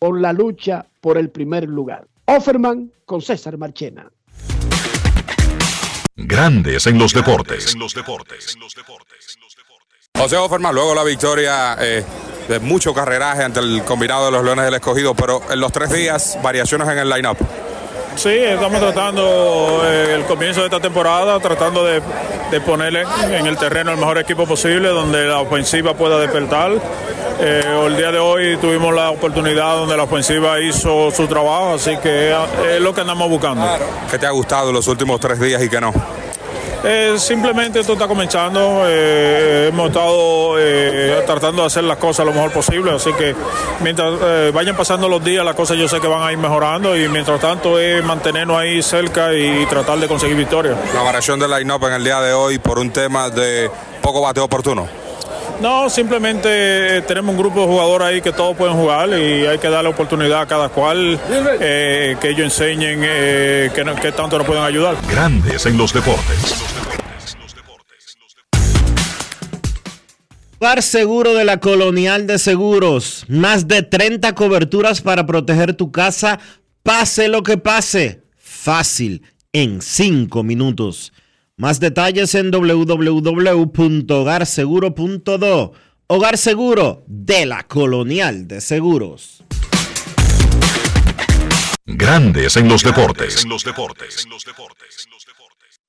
por la lucha por el primer lugar. Offerman con César Marchena. Grandes en los deportes. José Offerman, luego la victoria eh, de mucho carreraje ante el combinado de los Leones del Escogido, pero en los tres días, variaciones en el line-up. Sí, estamos tratando eh, el comienzo de esta temporada, tratando de, de ponerle en el terreno el mejor equipo posible, donde la ofensiva pueda despertar. Eh, el día de hoy tuvimos la oportunidad donde la ofensiva hizo su trabajo, así que eh, es lo que andamos buscando. ¿Qué te ha gustado los últimos tres días y qué no? Eh, simplemente esto está comenzando. eh, hemos estado eh, tratando de hacer las cosas lo mejor posible. Así que mientras eh, vayan pasando los días, las cosas yo sé que van a ir mejorando. Y mientras tanto es mantenernos ahí cerca y tratar de conseguir victorias. La variación del line-up en el día de hoy por un tema de poco bateo oportuno. No, simplemente tenemos un grupo de jugadores ahí que todos pueden jugar y hay que darle oportunidad a cada cual eh, que ellos enseñen eh, que tanto nos pueden ayudar. Grandes en los deportes. Lugar seguro de la Colonial de Seguros. Más de 30 coberturas para proteger tu casa, pase lo que pase. Fácil, en 5 minutos. Más detalles en www.hogarseguro.do. Hogar Seguro de la Colonial de Seguros. Grandes en los deportes.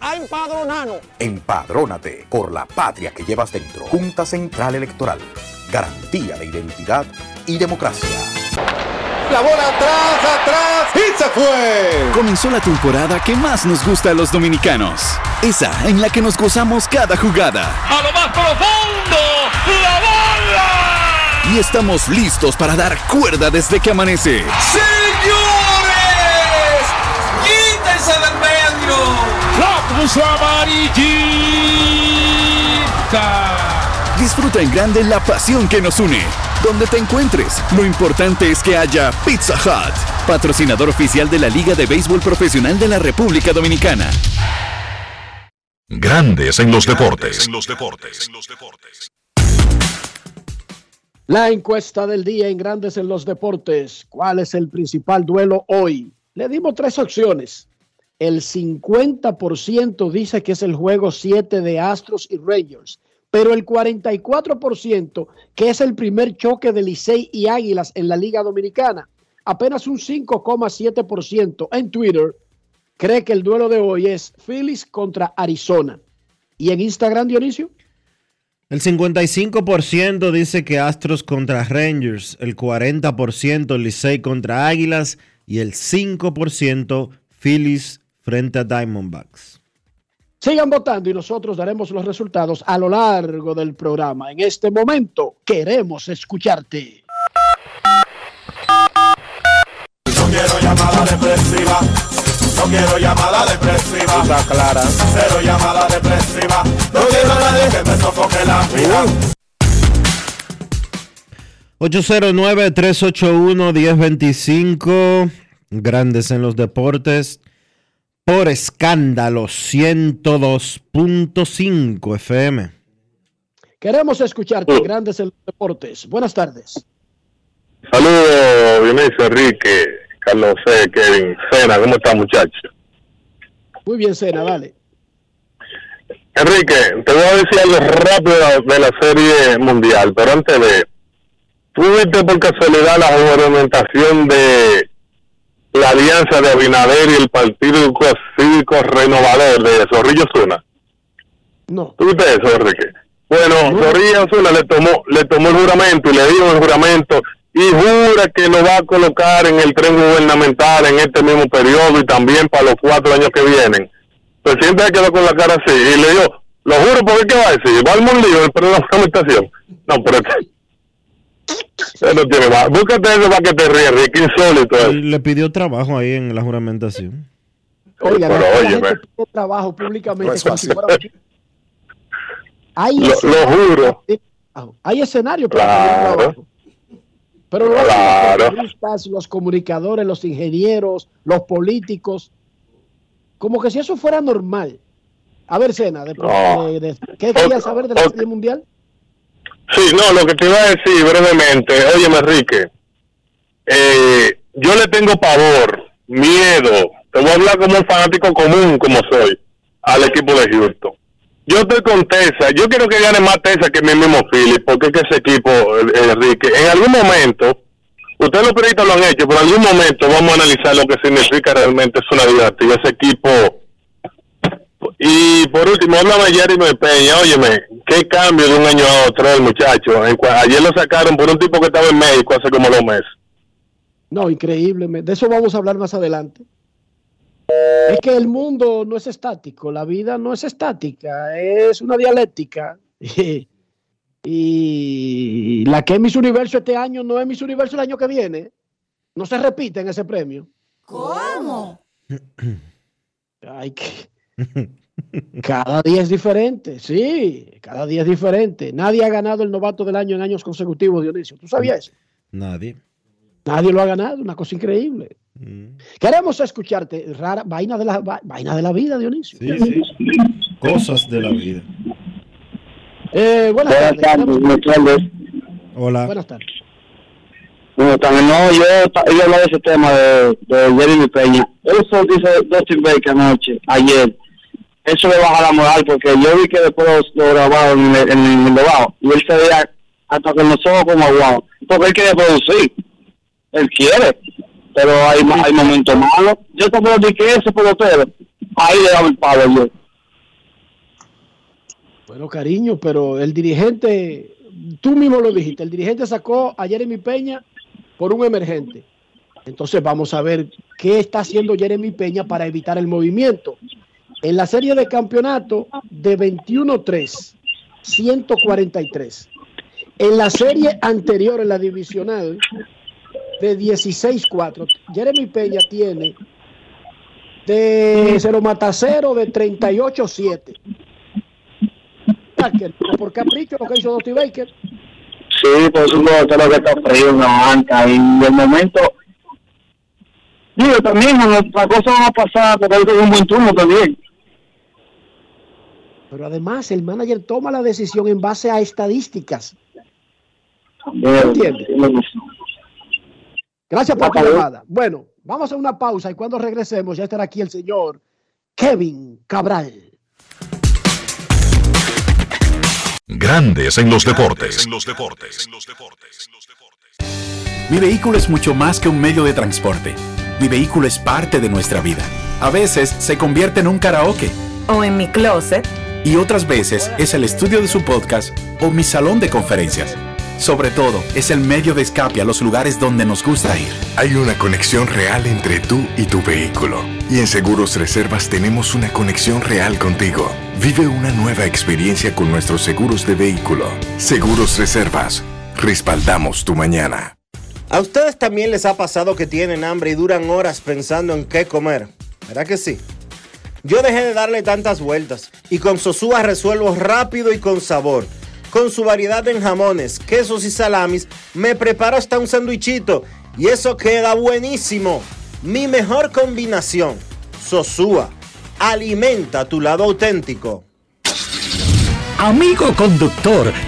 A empadronarnos. Empadrónate por la patria que llevas dentro. Junta Central Electoral. Garantía de identidad y democracia. La bola atrás, atrás y se fue. Comenzó la temporada que más nos gusta a los dominicanos. Esa en la que nos gozamos cada jugada. A lo más profundo, la bola. Y estamos listos para dar cuerda desde que amanece. Señores, puso amarillita. Disfruta en grande la pasión que nos une. Donde te encuentres, lo importante es que haya Pizza Hut, patrocinador oficial de la Liga de Béisbol Profesional de la República Dominicana. Grandes en los deportes. La encuesta del día en Grandes en los Deportes. ¿Cuál es el principal duelo hoy? Le dimos tres opciones. El 50% dice que es el juego 7 de Astros y Rangers, pero el 44% que es el primer choque de Licey y Águilas en la Liga Dominicana. Apenas un 5,7% en Twitter cree que el duelo de hoy es Phillies contra Arizona. ¿Y en Instagram, Dionisio? El 55% dice que Astros contra Rangers, el 40% Licey contra Águilas y el 5% Phillies frente a Diamondbacks. Sigan votando y nosotros daremos los resultados a lo largo del programa. En este momento queremos escucharte. No quiero llamada depresiva. No quiero llamada depresiva. Está clara. Cero llamada depresiva. No quiero a nadie que me sofoque la vida. 809-381-1025, Grandes en los Deportes, por escándalo 102.5 FM. Queremos escucharte, Grandes en los Deportes. Buenas tardes. Saludos, Dionisio, Enrique, Carlos C., Kevin, Cena, ¿cómo está muchacho? Muy bien, Sena, dale. Enrique, te voy a decir algo rápido de la, de la serie mundial, pero antes de, ¿tú viste por casualidad la juramentación de la alianza de Abinader y el Partido Cívico Renovador de Zorrillo Zuna? No. ¿Tú viste eso, Enrique? Bueno, Zorrillo Zuna le tomó, le tomó el juramento y le dio el juramento y jura que lo va a colocar en el tren gubernamental en este mismo periodo y también para los cuatro años que vienen. El presidente se quedó con la cara así y le dijo, lo juro, ¿por qué va a decir? Va al lío, pero la juramentación. No, pero Eso no tiene más. Búscate eso para que te rías, Ricky, insólito. Y le pidió trabajo ahí en la juramentación. Oiga, Pero, la gente pide trabajo públicamente No si fuera. Hay Lo- juro. para pedir trabajo. Hay escenarios para Claro. trabajo. Pero lo hacen Claro. los periodistas, los comunicadores, los ingenieros, los políticos, como que si eso fuera normal. A ver, Sena, de- No. de- de- ¿qué querías saber de la Serie Mundial? Sí, no, lo que te iba a decir brevemente, oye, Enrique, eh, yo le tengo pavor, miedo, te voy a hablar como un fanático común como soy, al equipo de Houston. Yo estoy con Tesa, yo quiero que gane más Tesa que mi mismo Philly, porque es que ese equipo, eh, Enrique, en algún momento, ustedes los periodistas lo han hecho, pero en algún momento vamos a analizar lo que significa realmente una dinastía, ese equipo y por último, háblame de Jeremy Peña. Óyeme, qué cambio de un año a otro el muchacho. Ayer lo sacaron por un tipo que estaba en México hace como dos meses. No, increíble. De eso vamos a hablar más adelante. Es que el mundo no es estático, la vida no es estática, es una dialéctica. Y, la que es Miss Universo este año no es Miss Universo el año que viene. No se repite en ese premio. ¿Cómo? Hay que... Cada día es diferente, sí, cada día es diferente. Nadie ha ganado el novato del año en años consecutivos, Dionisio. ¿Tú sabías eso? Nadie. Nadie lo ha ganado, una cosa increíble. Queremos escucharte, rara vaina de la va- vaina de la vida, Dionisio. Sí, sí. Cosas de la vida. Eh, buenas, tardes. Buenas tardes. Hola. Buenas tardes. Bueno, también no, yo, yo hablaba de ese tema de, de Jeremy Peña. Eso dice Dustin Baker anoche, ayer. Eso le baja la moral porque yo vi que después lo, grabaron en el, en trabajo y él se veía hasta con los ojos como aguado. Porque él quiere producir. Él quiere. Pero hay, hay momentos malos. Yo también dije que ese pelotero, ahí le daba el palo yo. Bueno, cariño, pero el dirigente, tú mismo lo dijiste, el dirigente sacó a Jeremy Peña por un emergente. Entonces vamos a ver qué está haciendo Jeremy Peña para evitar el movimiento. En la serie de campeonato de 21-3, 143. En la serie anterior, en la divisional, de 16-4, Jeremy Peña tiene de 0 mata 0 de 38-7. Baker, por capricho lo que hizo Dusty Baker. Sí, pues un pelotero que está frío en la banca y de momento digo también la cosa va a pasar porque tiene un buen turno también Pero además el manager toma la decisión en base a estadísticas. ¿Entiendes? Gracias por tu llamada. Bueno, vamos a una pausa y cuando regresemos ya estará aquí el señor Kevin Cabral. Grandes en los deportes. Mi vehículo es mucho más que un medio de transporte. Mi vehículo es parte de nuestra vida. A veces se convierte en un karaoke. O en mi closet. Y otras veces es el estudio de su podcast o mi salón de conferencias. Sobre todo, es el medio de escape a los lugares donde nos gusta ir. Hay una conexión real entre tú y tu vehículo. Y en Seguros Reservas tenemos una conexión real contigo. Vive una nueva experiencia con nuestros seguros de vehículo. Seguros Reservas. Respaldamos tu mañana. ¿A ustedes también les ha pasado que tienen hambre y duran horas pensando en qué comer? ¿Verdad que sí? Yo dejé de darle tantas vueltas y con Sosúa resuelvo rápido y con sabor. Con su variedad en jamones, quesos y salamis, me preparo hasta un sandwichito y eso queda buenísimo. Mi mejor combinación, Sosúa. Alimenta tu lado auténtico. Amigo conductor,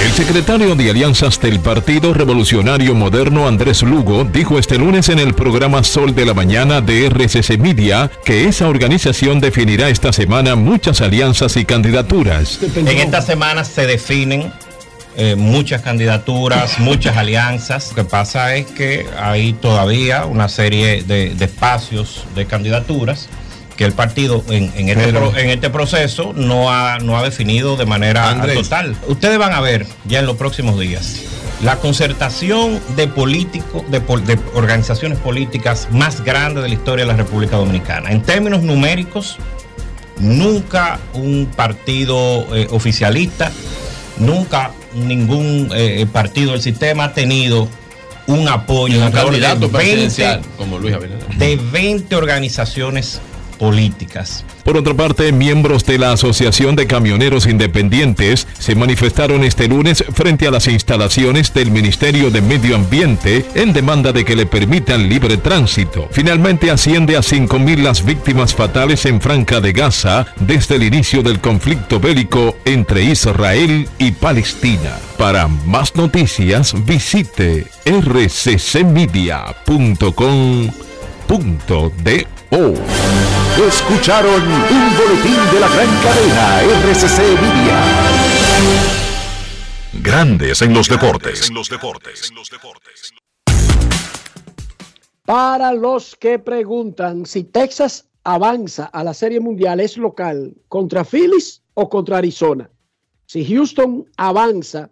El secretario de Alianzas del Partido Revolucionario Moderno Andrés Lugo dijo este lunes en el programa Sol de la Mañana de RCC Media que esa organización definirá esta semana muchas alianzas y candidaturas. En esta semana se definen eh, muchas candidaturas, muchas alianzas. Lo que pasa es que hay todavía una serie de, de espacios de candidaturas que el partido en, en este, Pero- pro- en este proceso no ha, no ha definido de manera Andrés. total. Ustedes van a ver ya en los próximos días la concertación de políticos, de, organizaciones políticas más grande de la historia de la República Dominicana. En términos numéricos, nunca un partido eh, oficialista, nunca ningún eh, partido del sistema ha tenido un apoyo un alrededor de candidato 20 presidencial como Luis Abinader. de 20 organizaciones políticas. Por otra parte, miembros de la Asociación de Camioneros Independientes se manifestaron este lunes frente a las instalaciones del Ministerio de Medio Ambiente en demanda de que le permitan libre tránsito. Finalmente asciende a 5.000 las víctimas fatales en Franca de Gaza desde el inicio del conflicto bélico entre Israel y Palestina. Para más noticias, visite rccmedia.com.do. Escucharon un boletín de la gran cadena RCC Media. Grandes en los deportes. Para los que preguntan si Texas avanza a la Serie Mundial, ¿es local contra Phillies o contra Arizona? Si Houston avanza,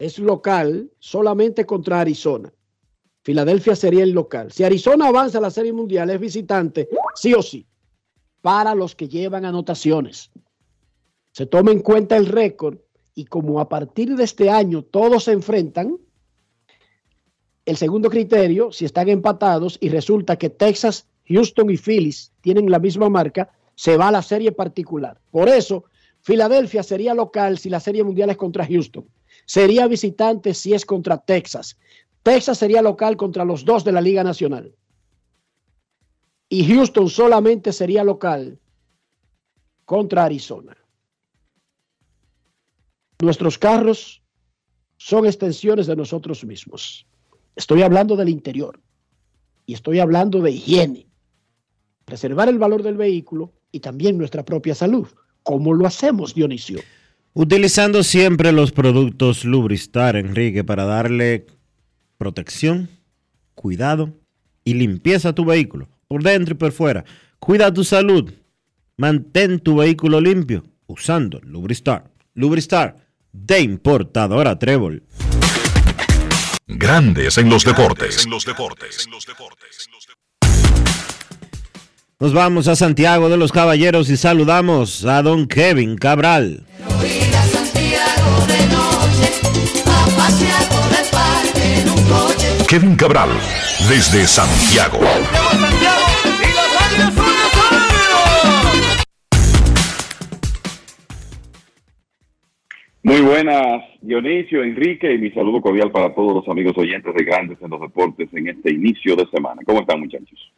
es local solamente contra Arizona. Filadelfia sería el local. Si Arizona avanza a la Serie Mundial, es visitante, sí o sí, para los que llevan anotaciones. Se toma en cuenta el récord y como a partir de este año todos se enfrentan, el segundo criterio, si están empatados y resulta que Texas, Houston y Phillies tienen la misma marca, se va a la serie particular. Por eso, Filadelfia sería local si la serie mundial es contra Houston. Sería visitante si es contra Texas. Texas sería local contra los dos de la Liga Nacional. Y Houston solamente sería local contra Arizona. Nuestros carros son extensiones de nosotros mismos. Estoy hablando del interior y estoy hablando de higiene. Preservar el valor del vehículo y también nuestra propia salud. ¿Cómo lo hacemos, Dionisio? Utilizando siempre los productos Lubristar, Enrique, para darle protección, cuidado y limpieza a tu vehículo, por dentro y por fuera. Cuida tu salud. Mantén tu vehículo limpio usando Lubristar. Lubristar de importadora Trébol. Grandes en los deportes. Nos vamos a Santiago de los Caballeros y saludamos a don Kevin Cabral. Ir a Santiago de noche, a pasear por el parque en un coche. Kevin Cabral, desde Santiago. Muy buenas, Dionisio, Enrique, y mi saludo cordial para todos los amigos oyentes de Grandes en los Deportes en este inicio de semana. ¿Cómo están, muchachos?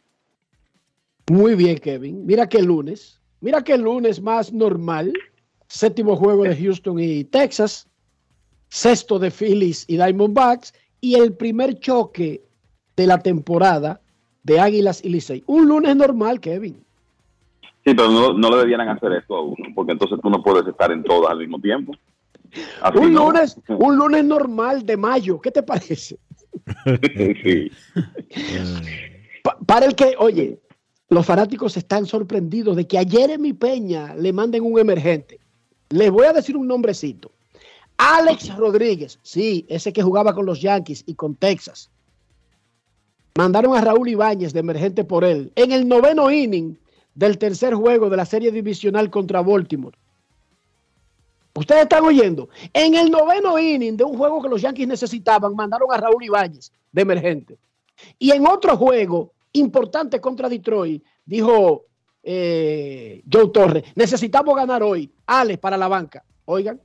Muy bien, Kevin. Mira que el lunes, mira que el lunes más normal, séptimo juego de Houston y Texas, sexto de Phillies y Diamondbacks, y el primer choque de la temporada de Águilas y Licey. Un lunes normal, Kevin. Sí, pero no, no le debieran hacer esto a uno, porque entonces tú no puedes estar en todas al mismo tiempo. Así un no. lunes, un lunes normal de mayo. ¿Qué te parece? sí. Pa- para el que, oye, los fanáticos están sorprendidos de que a Jeremy Peña le manden un emergente. Les voy a decir un nombrecito. Alex Rodríguez, sí, ese que jugaba con los Yankees y con Texas. Mandaron a Raúl Ibáñez de emergente por él en el noveno inning del tercer juego de la serie divisional contra Baltimore. Ustedes están oyendo. En el noveno inning de un juego que los Yankees necesitaban, mandaron a Raúl Ibáñez de emergente. Y en otro juego importante contra Detroit, dijo eh, Joe Torres, necesitamos ganar hoy. Alex para la banca. Oigan.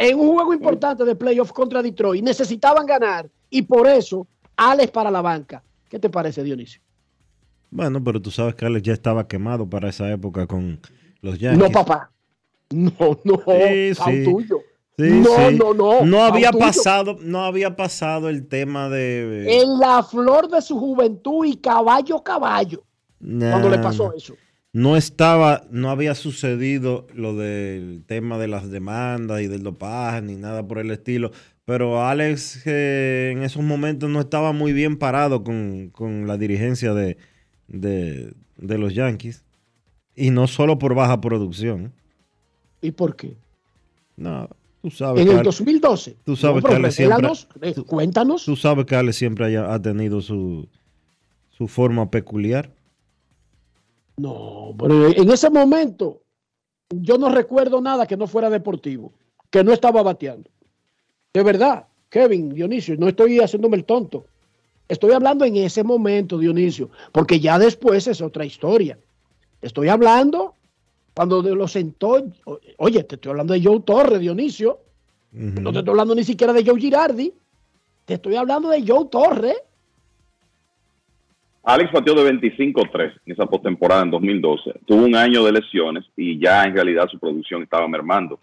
En un juego importante de playoff contra Detroit, necesitaban ganar y por eso Alex para la banca. ¿Qué te parece, Dionisio? Bueno, pero tú sabes que Alex ya estaba quemado para esa época con los Yankees. No, papá. No, no, Sí, sí. tuyo. Sí, no, no, no, No había tuyo. pasado, no había pasado el tema de. En la flor de su juventud y caballo, caballo. Cuando le pasó eso. No estaba, no había sucedido lo del tema de las demandas y del dopaje ni nada por el estilo. Pero Alex eh, en esos momentos no estaba muy bien parado con, con la dirigencia de, de, de los Yankees. Y no solo por baja producción. ¿Y por qué? No, tú sabes. En que el Ale- 2012. Tú sabes No, que Ale siempre. eh, cuéntanos. Tú sabes que Ale siempre haya- ha tenido su, su forma peculiar. No, pero en ese momento yo no recuerdo nada que no fuera deportivo, que no estaba bateando. De verdad, Kevin, Dionisio, no estoy haciéndome el tonto. Estoy hablando en ese momento, Dionisio, porque ya después es otra historia. Estoy hablando cuando de- lo sentó. Oye, te estoy hablando de Joe Torres, Dionisio. No te estoy hablando ni siquiera de Joe Girardi. Te estoy hablando de Joe Torres. Alex batió de 25-3 en esa postemporada en 2012. Tuvo un año de lesiones y ya en realidad su producción estaba mermando.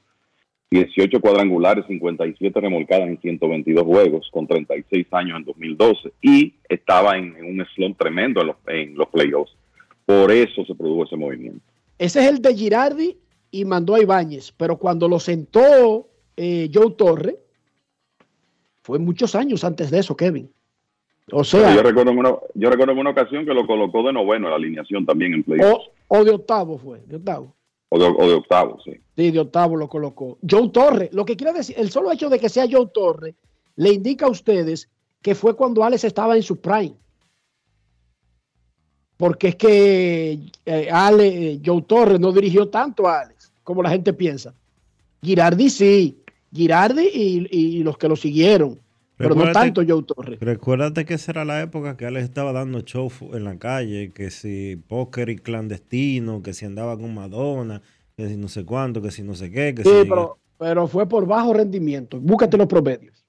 18 cuadrangulares, 57 remolcadas en 122 juegos, con 36 años en 2012. Y estaba en, un slump tremendo en los, en los playoffs. Por eso se produjo ese movimiento. Ese es el de Girardi y mandó a Ibáñez. Pero cuando lo sentó eh, Joe Torre, fue muchos años antes de eso, Kevin. O Pero sea, yo, recuerdo en una, yo recuerdo en una ocasión que lo colocó de noveno en la alineación también en playoffs. o, o de octavo fue, de octavo. O, de, o de octavo, sí. Sí, de octavo lo colocó. Joe Torre, lo que quiere decir, el solo hecho de que sea Joe Torre, le indica a ustedes que fue cuando Alex estaba en su prime. Porque es que eh, Ale, eh, Joe Torre no dirigió tanto a Alex como la gente piensa. Girardi sí, Girardi y, y los que lo siguieron. Pero no tanto Joe Torres. Recuérdate que esa era la época que Alex estaba dando show en la calle, que si póker y clandestino, que si andaba con Madonna, que si no sé cuánto, que si no sé qué, que Sí, si... pero, pero fue por bajo rendimiento. Búscate los promedios.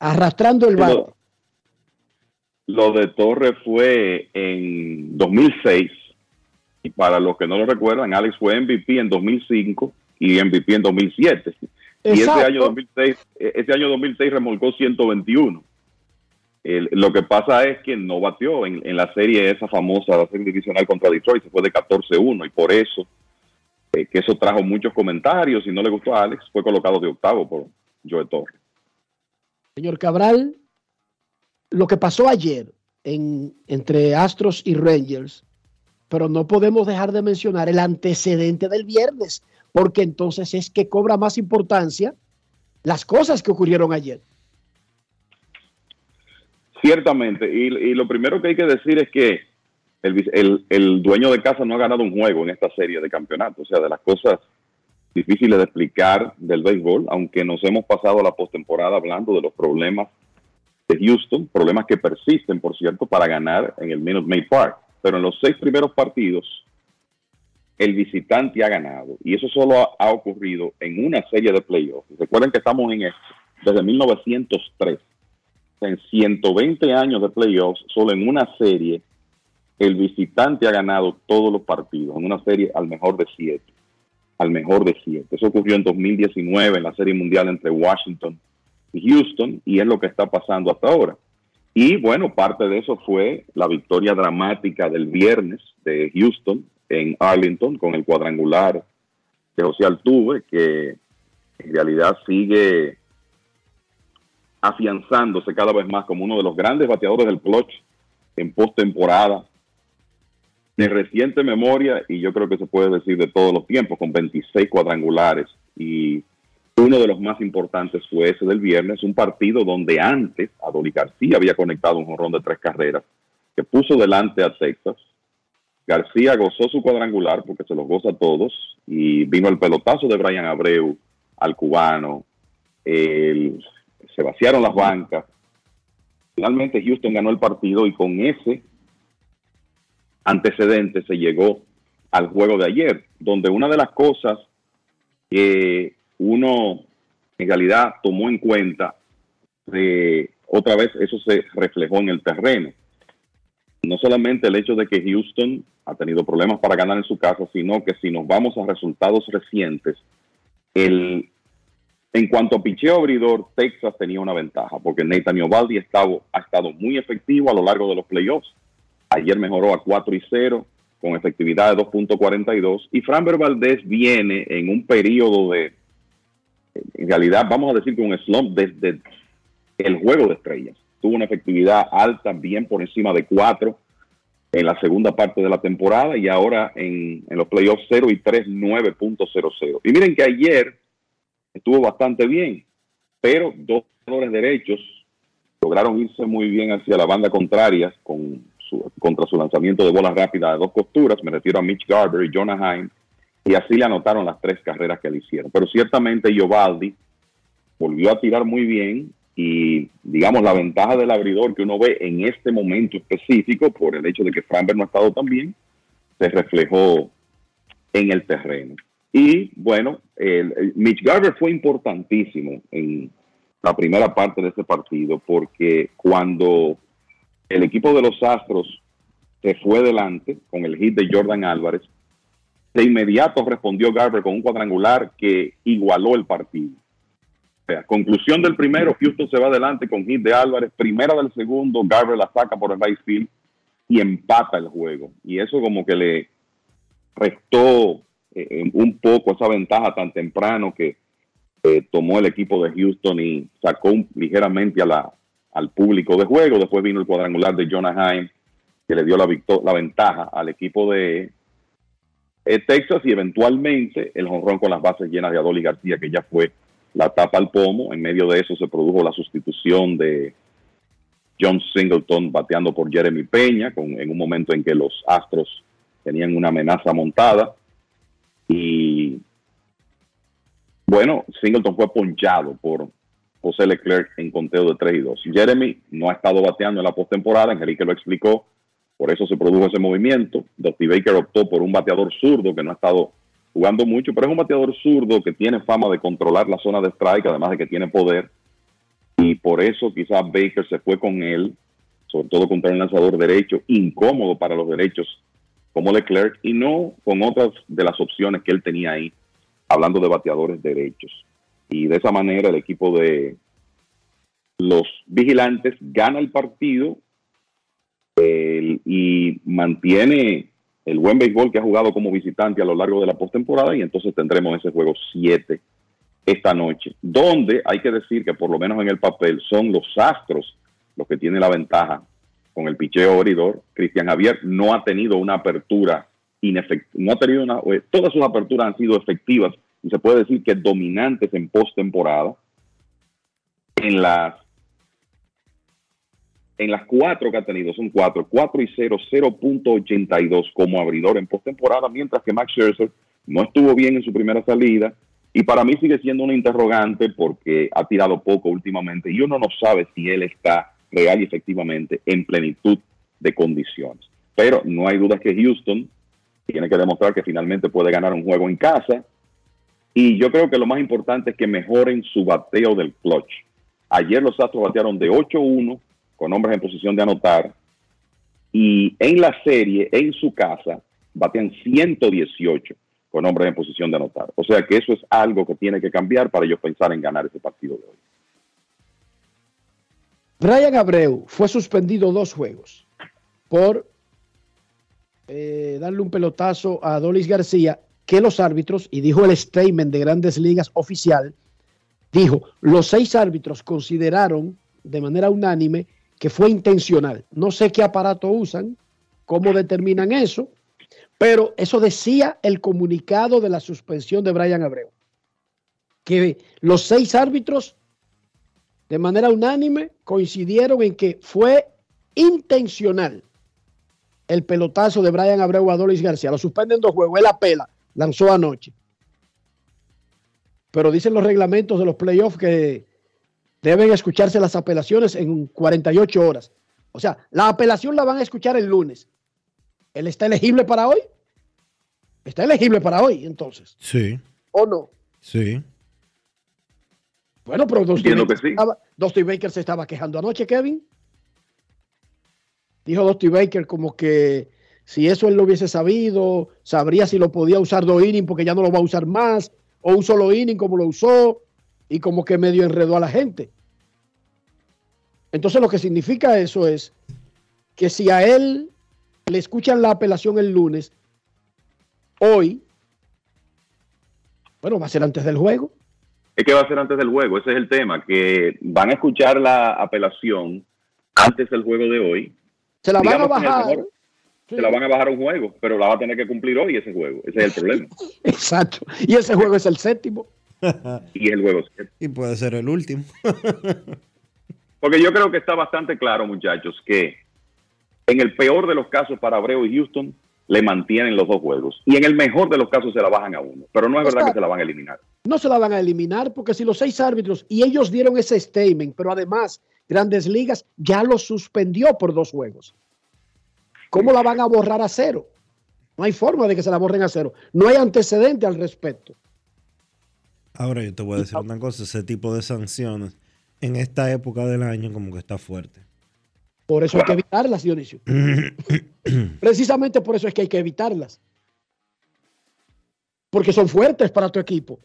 Arrastrando el bate. lo- Lo de Torres fue en 2006 y para los que no lo recuerdan, Alex fue MVP en 2005 y MVP en 2007. Y ese año 2006, eh, ese año 2006 remolcó 121. El- lo que pasa es que no batió en, en la serie esa famosa, la serie divisional contra Detroit, se fue de 14-1 y por eso, eh, que eso trajo muchos comentarios y no le gustó a Alex, fue colocado de octavo por Joe Torres. Señor Cabral, lo que pasó ayer en, entre Astros y Rangers, pero no podemos dejar de mencionar el antecedente del viernes, porque entonces es que cobra más importancia las cosas que ocurrieron ayer. Ciertamente, y, lo primero que hay que decir es que el, el- dueño de casa no ha ganado un juego en esta serie de campeonatos, o sea, de las cosas difíciles de explicar del béisbol, aunque nos hemos pasado la postemporada hablando de los problemas de Houston, problemas que persisten, por cierto, para ganar en el Minute Maid Park, pero en los seis primeros partidos el visitante ha ganado, y eso solo ha, ocurrido en una serie de playoffs. Recuerden que estamos en esto desde 1903 en 120 años de playoffs, solo en una serie, el visitante ha ganado todos los partidos, en una serie al mejor de siete. Al mejor de siete. Eso ocurrió en 2019 en la serie mundial entre Washington y Houston, y es lo que está pasando hasta ahora. Y bueno, parte de eso fue la victoria dramática del viernes de Houston en Arlington con el cuadrangular de José Altuve, que en realidad sigue afianzándose cada vez más como uno de los grandes bateadores del clutch en postemporada de reciente memoria y yo creo que se puede decir de todos los tiempos con 26 cuadrangulares y uno de los más importantes fue ese del viernes, un partido donde antes Adoli García había conectado un jonrón de tres carreras que puso delante a Texas. García gozó su cuadrangular porque se los goza a todos y vino el pelotazo de Brian Abreu al cubano, se vaciaron las bancas. Finalmente Houston ganó el partido y con ese antecedente se llegó al juego de ayer, donde una de las cosas que uno en realidad tomó en cuenta, de, otra vez eso se reflejó en el terreno. No solamente el hecho de que Houston ha tenido problemas para ganar en su casa, sino que si nos vamos a resultados recientes, el, en cuanto a picheo abridor, Texas tenía una ventaja, porque Nathan Ovaldi ha estado muy efectivo a lo largo de los playoffs. Ayer mejoró a 4 y 0 con efectividad de 2.42 y Framber Valdez viene en un periodo de, en realidad vamos a decir que un slump desde el juego de estrellas. Tuvo una efectividad alta, bien por encima de 4 en la segunda parte de la temporada y ahora en, los playoffs 0 y 3, 9.00. Y miren que ayer estuvo bastante bien, pero dos jugadores derechos lograron irse muy bien hacia la banda contraria con contra su lanzamiento de bolas rápidas de dos costuras, me refiero a Mitch Garber y Jonah Heim, y así le anotaron las tres carreras que le hicieron. Pero ciertamente Giovaldi volvió a tirar muy bien y digamos la ventaja del abridor que uno ve en este momento específico por el hecho de que Framber no ha estado tan bien, se reflejó en el terreno. Y bueno, el, Mitch Garber fue importantísimo en la primera parte de ese partido porque cuando el equipo de los Astros se fue delante con el hit de Jordan Álvarez, de inmediato respondió Garber con un cuadrangular que igualó el partido. Conclusión del primero, Houston se va adelante con hit de Álvarez, primera del segundo, Garber la saca por el right field y empata el juego. Y eso como que le restó eh, un poco esa ventaja tan temprano que eh, tomó el equipo de Houston y sacó ligeramente al público de juego. Después vino el cuadrangular de Jonah Heim, que le dio la, la ventaja al equipo de eh, Texas y eventualmente el jonrón con las bases llenas de Adoli García, que ya fue la tapa al pomo. En medio de eso se produjo la sustitución de John Singleton bateando por Jeremy Peña, en un momento en que los Astros tenían una amenaza montada. Y bueno, Singleton fue ponchado por José Leclerc en conteo de 3 y 2. Jeremy no ha estado bateando en la postemporada, Enrique lo explicó, por eso se produjo ese movimiento. Dusty Baker optó por un bateador zurdo que no ha estado jugando mucho, pero es un bateador zurdo que tiene fama de controlar la zona de strike, además de que tiene poder. Y por eso quizás Baker se fue con él, sobre todo contra un lanzador derecho, incómodo para los derechos como Leclerc, y no con otras de las opciones que él tenía ahí, hablando de bateadores derechos. Y de esa manera el equipo de los vigilantes gana el partido el- y mantiene el buen béisbol que ha jugado como visitante a lo largo de la postemporada y entonces tendremos ese juego 7 esta noche, donde hay que decir que por lo menos en el papel son los Astros los que tienen la ventaja con el picheo abridor. Cristian Javier no ha tenido una apertura inefectiva, no ha tenido una, eh, todas sus aperturas han sido efectivas y se puede decir que dominantes en postemporada. En las en las cuatro que ha tenido, son cuatro, 4 y 0, 0.82 como abridor en postemporada, mientras que Max Scherzer no estuvo bien en su primera salida y para mí sigue siendo una interrogante porque ha tirado poco últimamente y uno no sabe si él está real y efectivamente en plenitud de condiciones. Pero no hay duda que Houston tiene que demostrar que finalmente puede ganar un juego en casa y yo creo que lo más importante es que mejoren su bateo del clutch. Ayer los Astros batearon de 8-1 con hombres en posición de anotar y en la serie, en su casa, batean 118 con hombres en posición de anotar. O sea que eso es algo que tiene que cambiar para ellos pensar en ganar ese partido de hoy. Brian Abreu fue suspendido dos juegos por eh, darle un pelotazo a Dolis García, que los árbitros, y dijo el statement de grandes ligas oficial, dijo, los seis árbitros consideraron de manera unánime que fue intencional. No sé qué aparato usan, cómo determinan eso, pero eso decía el comunicado de la suspensión de Brian Abreu, que los seis árbitros de manera unánime coincidieron en que fue intencional el pelotazo de Brian Abreu a Dolis García. Lo suspenden dos juegos, él apela, lanzó anoche. Pero dicen los reglamentos de los playoffs que deben escucharse las apelaciones en 48 horas. O sea, la apelación la van a escuchar el lunes. ¿Él está elegible para hoy? Está elegible para hoy, entonces. Sí, ¿O no? sí. Bueno, pero Dusty Entiendo Baker, que sí. estaba, Dusty Baker se estaba quejando anoche, Kevin. Dijo Dusty Baker como que si eso él lo hubiese sabido, sabría si lo podía usar dos innings porque ya no lo va a usar más, o un solo inning como lo usó, y como que medio enredó a la gente. Entonces lo que significa eso es que si a él le escuchan la apelación el lunes, hoy, bueno, va a ser antes del juego. Es que va a ser antes del juego, ese es el tema, que van a escuchar la apelación antes del juego de hoy. Se la van a Digamos bajar. mejor- Se la van a bajar un juego, pero la va a tener que cumplir hoy ese juego. Ese es el problema. Exacto. Y ese juego es el séptimo. y el juego. Y puede ser el último. Porque yo creo que está bastante claro, muchachos, que en el peor de los casos para Abreu y Houston le mantienen los dos juegos. Y en el mejor de los casos se la bajan a uno. Pero no es verdad que se la van a eliminar. No se la van a eliminar porque si los seis árbitros y ellos dieron ese statement, pero además Grandes Ligas ya lo suspendió por dos juegos. ¿Cómo la van a borrar a cero? No hay forma de que se la borren a cero. No hay antecedente al respecto. Ahora yo te voy a decir una cosa, ese tipo de sanciones en esta época del año como que está fuerte. Por eso hay que evitarlas, Dionisio. Precisamente por eso es que hay que evitarlas. Porque son fuertes para tu equipo.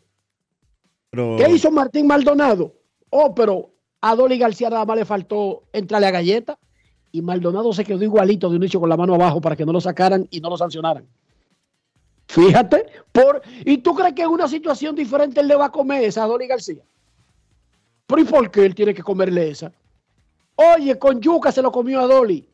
Pero, ¿Qué hizo Martín Maldonado? Oh, pero a Dolly García nada más le faltó entrarle a galleta y Maldonado se quedó igualito de inicio con la mano abajo para que no lo sacaran y no lo sancionaran. Fíjate, por ¿y tú crees que en una situación diferente él le va a comer esa a Dolly García? ¿Pero y por qué él tiene que comerle esa? Oye, con yuca se lo comió a Dolly.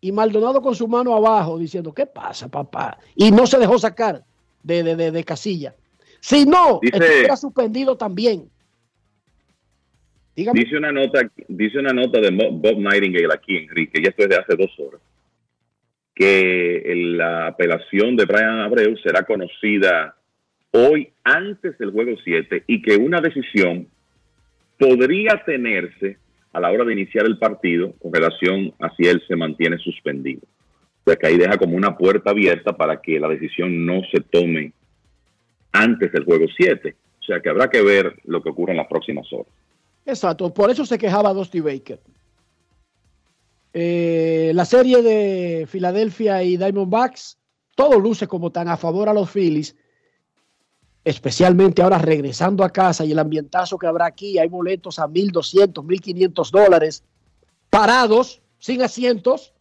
Y Maldonado con su mano abajo diciendo, ¿qué pasa, papá? Y no se dejó sacar de, de, de- de casilla. Si no, estuviera suspendido también. Dígame. Dice una nota, dice una nota de Bob Nightingale aquí, Enrique, ya esto es de hace dos horas, que la apelación de Brian Abreu será conocida hoy antes del juego 7 y que una decisión podría tenerse a la hora de iniciar el partido con relación a si él se mantiene suspendido. O sea que ahí deja como una puerta abierta para que la decisión no se tome antes del juego 7. O sea que habrá que ver lo que ocurre en las próximas horas. Exacto, por eso se quejaba Dusty Baker. Eh, la serie de Filadelfia y Diamondbacks, todo luce como tan a favor a los Phillies, especialmente ahora regresando a casa y el ambientazo que habrá aquí, hay boletos a 1.200, 1.500 dólares, parados, sin asientos,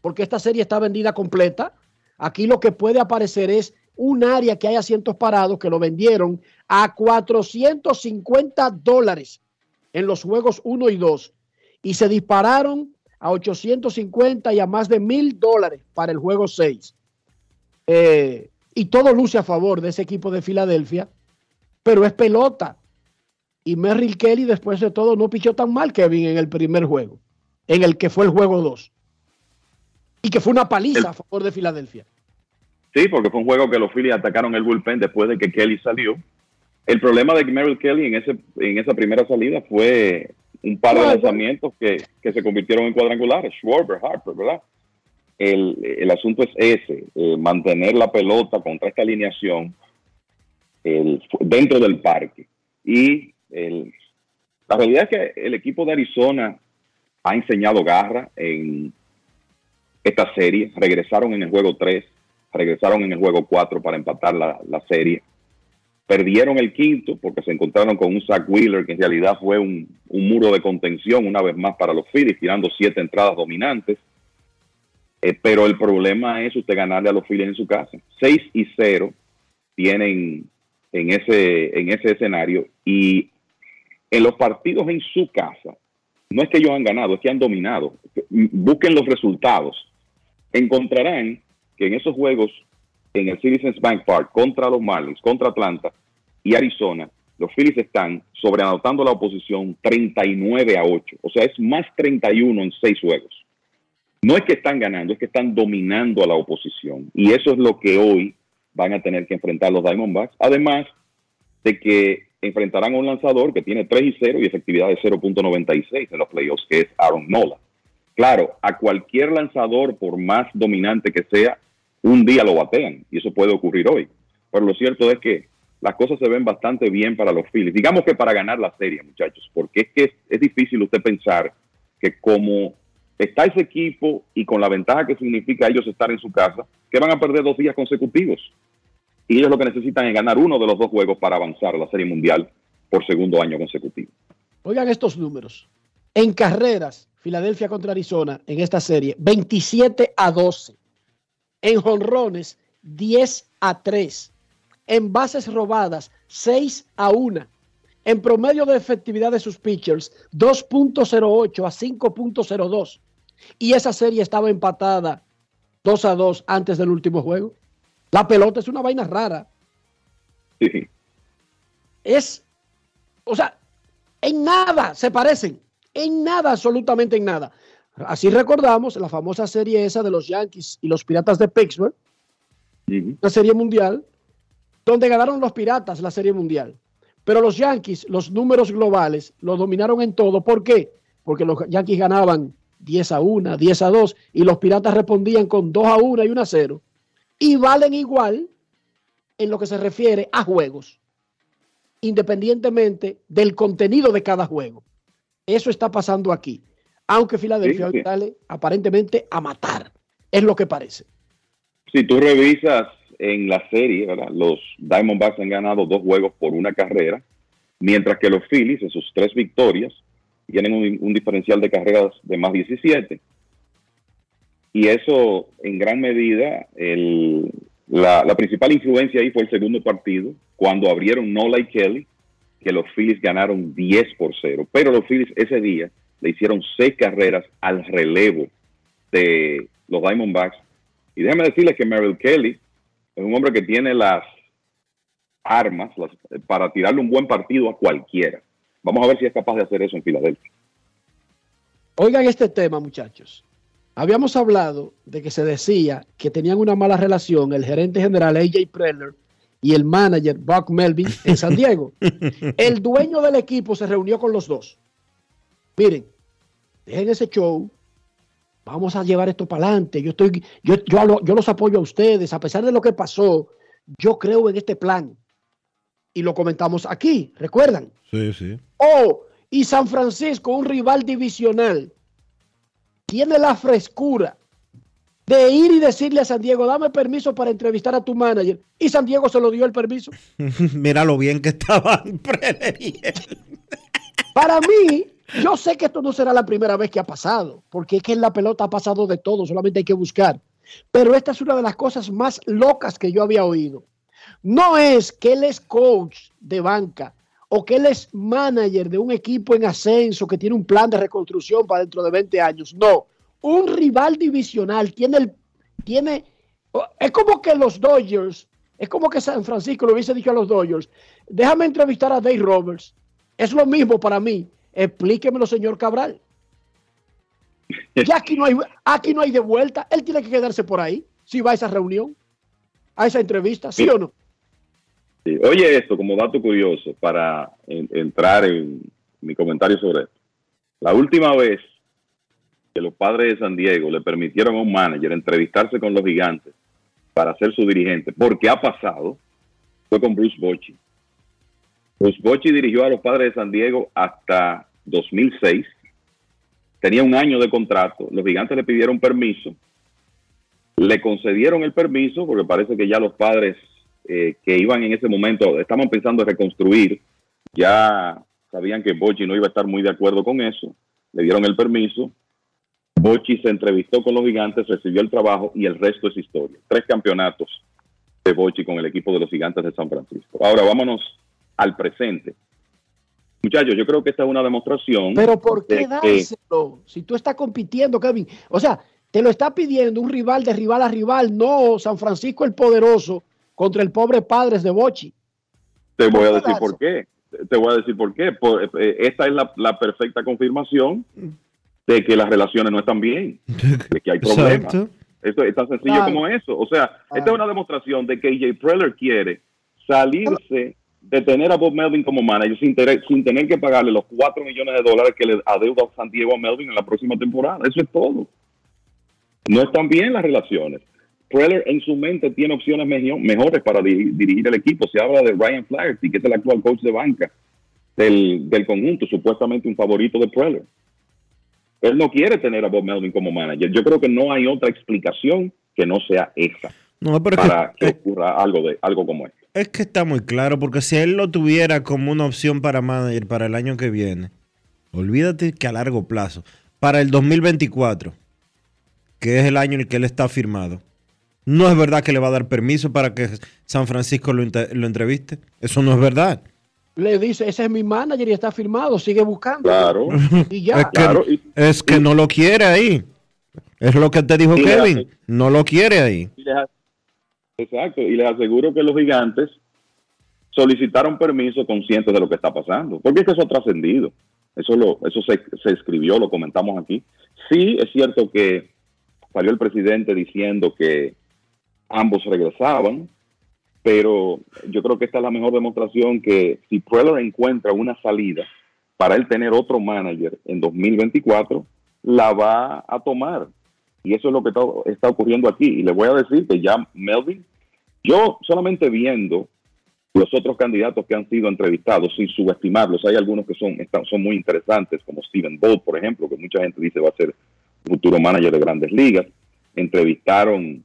porque esta serie está vendida completa. Aquí lo que puede aparecer es un área que hay asientos parados que lo vendieron a 450 dólares en los juegos 1 y 2 y se dispararon a 850 y a más de mil dólares para el juego 6. Eh, y todo luce a favor de ese equipo de Filadelfia, pero es pelota. Y Merrill Kelly, después de todo, no pichó tan mal, Kevin, en el primer juego, en el que fue el juego 2. Y que fue una paliza a favor de Filadelfia. Sí, porque fue un juego que los Phillies atacaron el bullpen después de que Kelly salió. El problema de Merrill Kelly en, ese, en esa primera salida fue un par de lanzamientos que, que se convirtieron en cuadrangulares. Schwarber, Harper, ¿verdad? El, el asunto es ese, eh, mantener la pelota contra esta alineación el- dentro del parque. Y el- la realidad es que el equipo de Arizona ha enseñado garra en esta serie. Regresaron en el juego 3, regresaron en el juego 4 para empatar la, la serie. Perdieron el quinto porque se encontraron con un Zach Wheeler que en realidad fue un, muro de contención una vez más para los Phillies, tirando siete entradas dominantes. Eh, pero el problema es usted ganarle a los Phillies en su casa. 6 y 0 tienen en ese, en ese escenario y en los partidos en su casa, no es que ellos han ganado, es que han dominado. Busquen los resultados. Encontrarán que en esos juegos, en el Citizens Bank Park, contra los Marlins, contra Atlanta y Arizona, los Phillies están sobreanotando la oposición 39 a 8. O sea, es más 31 en seis juegos. No es que están ganando, es que están dominando a la oposición. Y eso es lo que hoy van a tener que enfrentar los Diamondbacks. Además de que enfrentarán a un lanzador que tiene 3 y 0 y efectividad de 0.96 en los playoffs, que es Aaron Nola. Claro, a cualquier lanzador, por más dominante que sea, un día lo batean y eso puede ocurrir hoy. Pero lo cierto es que las cosas se ven bastante bien para los Phillies. Digamos que para ganar la serie, muchachos, porque es que es, es difícil usted pensar que como está ese equipo y con la ventaja que significa ellos estar en su casa, que van a perder dos días consecutivos. Y ellos lo que necesitan es ganar uno de los dos juegos para avanzar a la Serie Mundial por segundo año consecutivo. Oigan estos números. En carreras, Filadelfia contra Arizona en esta serie, 27 a 12. En jonrones, 10 a 3. En bases robadas, 6 a 1. En promedio de efectividad de sus pitchers, 2.08 a 5.02. Y esa serie estaba empatada 2 a 2 antes del último juego. La pelota es una vaina rara. Sí. Es, o sea, en nada se parecen. En nada, absolutamente en nada. Así recordamos la famosa serie esa de los Yankees y los Piratas de Pittsburgh, la serie mundial, donde ganaron los Piratas la serie mundial. Pero los Yankees, los números globales, los dominaron en todo. ¿Por qué? Porque los Yankees ganaban 10 a 1, 10 a 2 y los Piratas respondían con 2 a 1 y 1 a 0. Y valen igual en lo que se refiere a juegos, independientemente del contenido de cada juego. Eso está pasando aquí. Aunque Filadelfia Sí, sí. sale aparentemente a matar. Es lo que parece. Si tú revisas en la serie, ¿verdad? los Diamondbacks han ganado dos juegos por una carrera, mientras que los Phillies en sus tres victorias tienen un, un diferencial de carreras de más 17. Y eso, en gran medida, el- la, la principal influencia ahí fue el segundo partido, cuando abrieron Nola y Kelly, que los Phillies ganaron 10 por 0. Pero los Phillies ese día le hicieron seis carreras al relevo de los Diamondbacks. Y déjame decirles que Merrill Kelly es un hombre que tiene las armas las- para tirarle un buen partido a cualquiera. Vamos a ver si es capaz de hacer eso en Filadelfia. Oigan este tema, muchachos. Habíamos hablado de que se decía que tenían una mala relación el gerente general AJ Preller y el manager Buck Melvin en San Diego. El dueño del equipo se reunió con los dos. Miren, dejen ese show. Vamos a llevar esto para adelante. Yo, estoy, yo, yo, lo- yo los apoyo a ustedes. A pesar de lo que pasó, yo creo en este plan. Y lo comentamos aquí, ¿recuerdan? Sí, sí. Oh, y San Francisco, un rival divisional, tiene la frescura de ir y decirle a San Diego, dame permiso para entrevistar a tu manager. Y San Diego se lo dio el permiso. Mira lo bien que estaban. Para mí, yo sé que esto no será la primera vez que ha pasado, porque es que en la pelota ha pasado de todo, solamente hay que buscar. Pero esta es una de las cosas más locas que yo había oído. No es que él es coach de banca o que él es manager de un equipo en ascenso que tiene un plan de reconstrucción para dentro de 20 años. No, un rival divisional tiene el tiene es como que los Dodgers, es como que San Francisco le hubiese dicho a los Dodgers, déjame entrevistar a Dave Roberts. Es lo mismo para mí. Explíquemelo, señor Cabral. Ya aquí no hay, aquí no hay de vuelta. Él tiene que quedarse por ahí. Si va a esa reunión, a esa entrevista, ¿sí o no? Sí. Oye, esto como dato curioso para en- entrar en mi comentario sobre esto. La última vez que los padres de San Diego le permitieron a un manager entrevistarse con los gigantes para ser su dirigente, porque ha pasado, fue con Bruce Bochy. Bruce Bochy dirigió a los padres de San Diego hasta 2006. Tenía un año de contrato. Los gigantes le pidieron permiso. Le concedieron el permiso porque parece que ya los padres eh, que iban en ese momento, estaban pensando en reconstruir, ya sabían que Bochy no iba a estar muy de acuerdo con eso. Le dieron el permiso. Bochy se entrevistó con los gigantes, recibió el trabajo y el resto es historia. Tres campeonatos de Bochy con el equipo de los gigantes de San Francisco. Ahora vámonos al presente. Muchachos, yo creo que esta es una demostración. Pero ¿por qué que- dárselo? Si tú estás compitiendo, Kevin. O sea, te lo está pidiendo un rival de rival a rival, no San Francisco el poderoso contra el pobre Padres de Bochi. Te voy a ¿Por qué decir por qué. Te voy a decir por qué. Por- eh, esta es la, la perfecta confirmación de que las relaciones no están bien, de que hay problemas. Exacto. Esto es tan sencillo Claro. como eso. O sea, esta es una demostración de que AJ Preller quiere salirse de tener a Bob Melvin como manager sin tener, sin tener que pagarle los 4 millones de dólares que le adeuda San Diego a Melvin en la próxima temporada. Eso es todo. No están bien las relaciones. Preller en su mente tiene opciones mejo- mejores para di- dirigir el equipo. Se habla de Ryan Flaherty, que es el actual coach de banca del, del conjunto, supuestamente un favorito de Preller. Él no quiere tener a Bob Melvin como manager. Yo creo que no hay otra explicación que no sea esa No, que- para que, ocurra algo de algo como esto. Es que está muy claro, porque si él lo tuviera como una opción para manager para el año que viene, olvídate que a largo plazo, para el 2024, que es el año en el que él está firmado, no es verdad que le va a dar permiso para que San Francisco lo, entreviste. Eso no es verdad. Le dice, ese es mi manager y está firmado, sigue buscando. Claro. Y ya. es, que, es que no lo quiere ahí. Es lo que te dijo Kevin. hace- No lo quiere ahí. Y les Exacto, y les aseguro que los gigantes solicitaron permiso conscientes de lo que está pasando, porque es que eso ha trascendido, eso lo, eso se, escribió, lo comentamos aquí. Sí, es cierto que salió el presidente diciendo que ambos regresaban, pero yo creo que esta es la mejor demostración que si Preller encuentra una salida para él tener otro manager en 2024, la va a tomar. Y eso es lo que está, está ocurriendo aquí. Y le voy a decir que ya Melvin, yo solamente viendo los otros candidatos que han sido entrevistados, sin subestimarlos, hay algunos que son, están, son muy interesantes, como Steven Bolt, por ejemplo, que mucha gente dice va a ser futuro manager de grandes ligas. Entrevistaron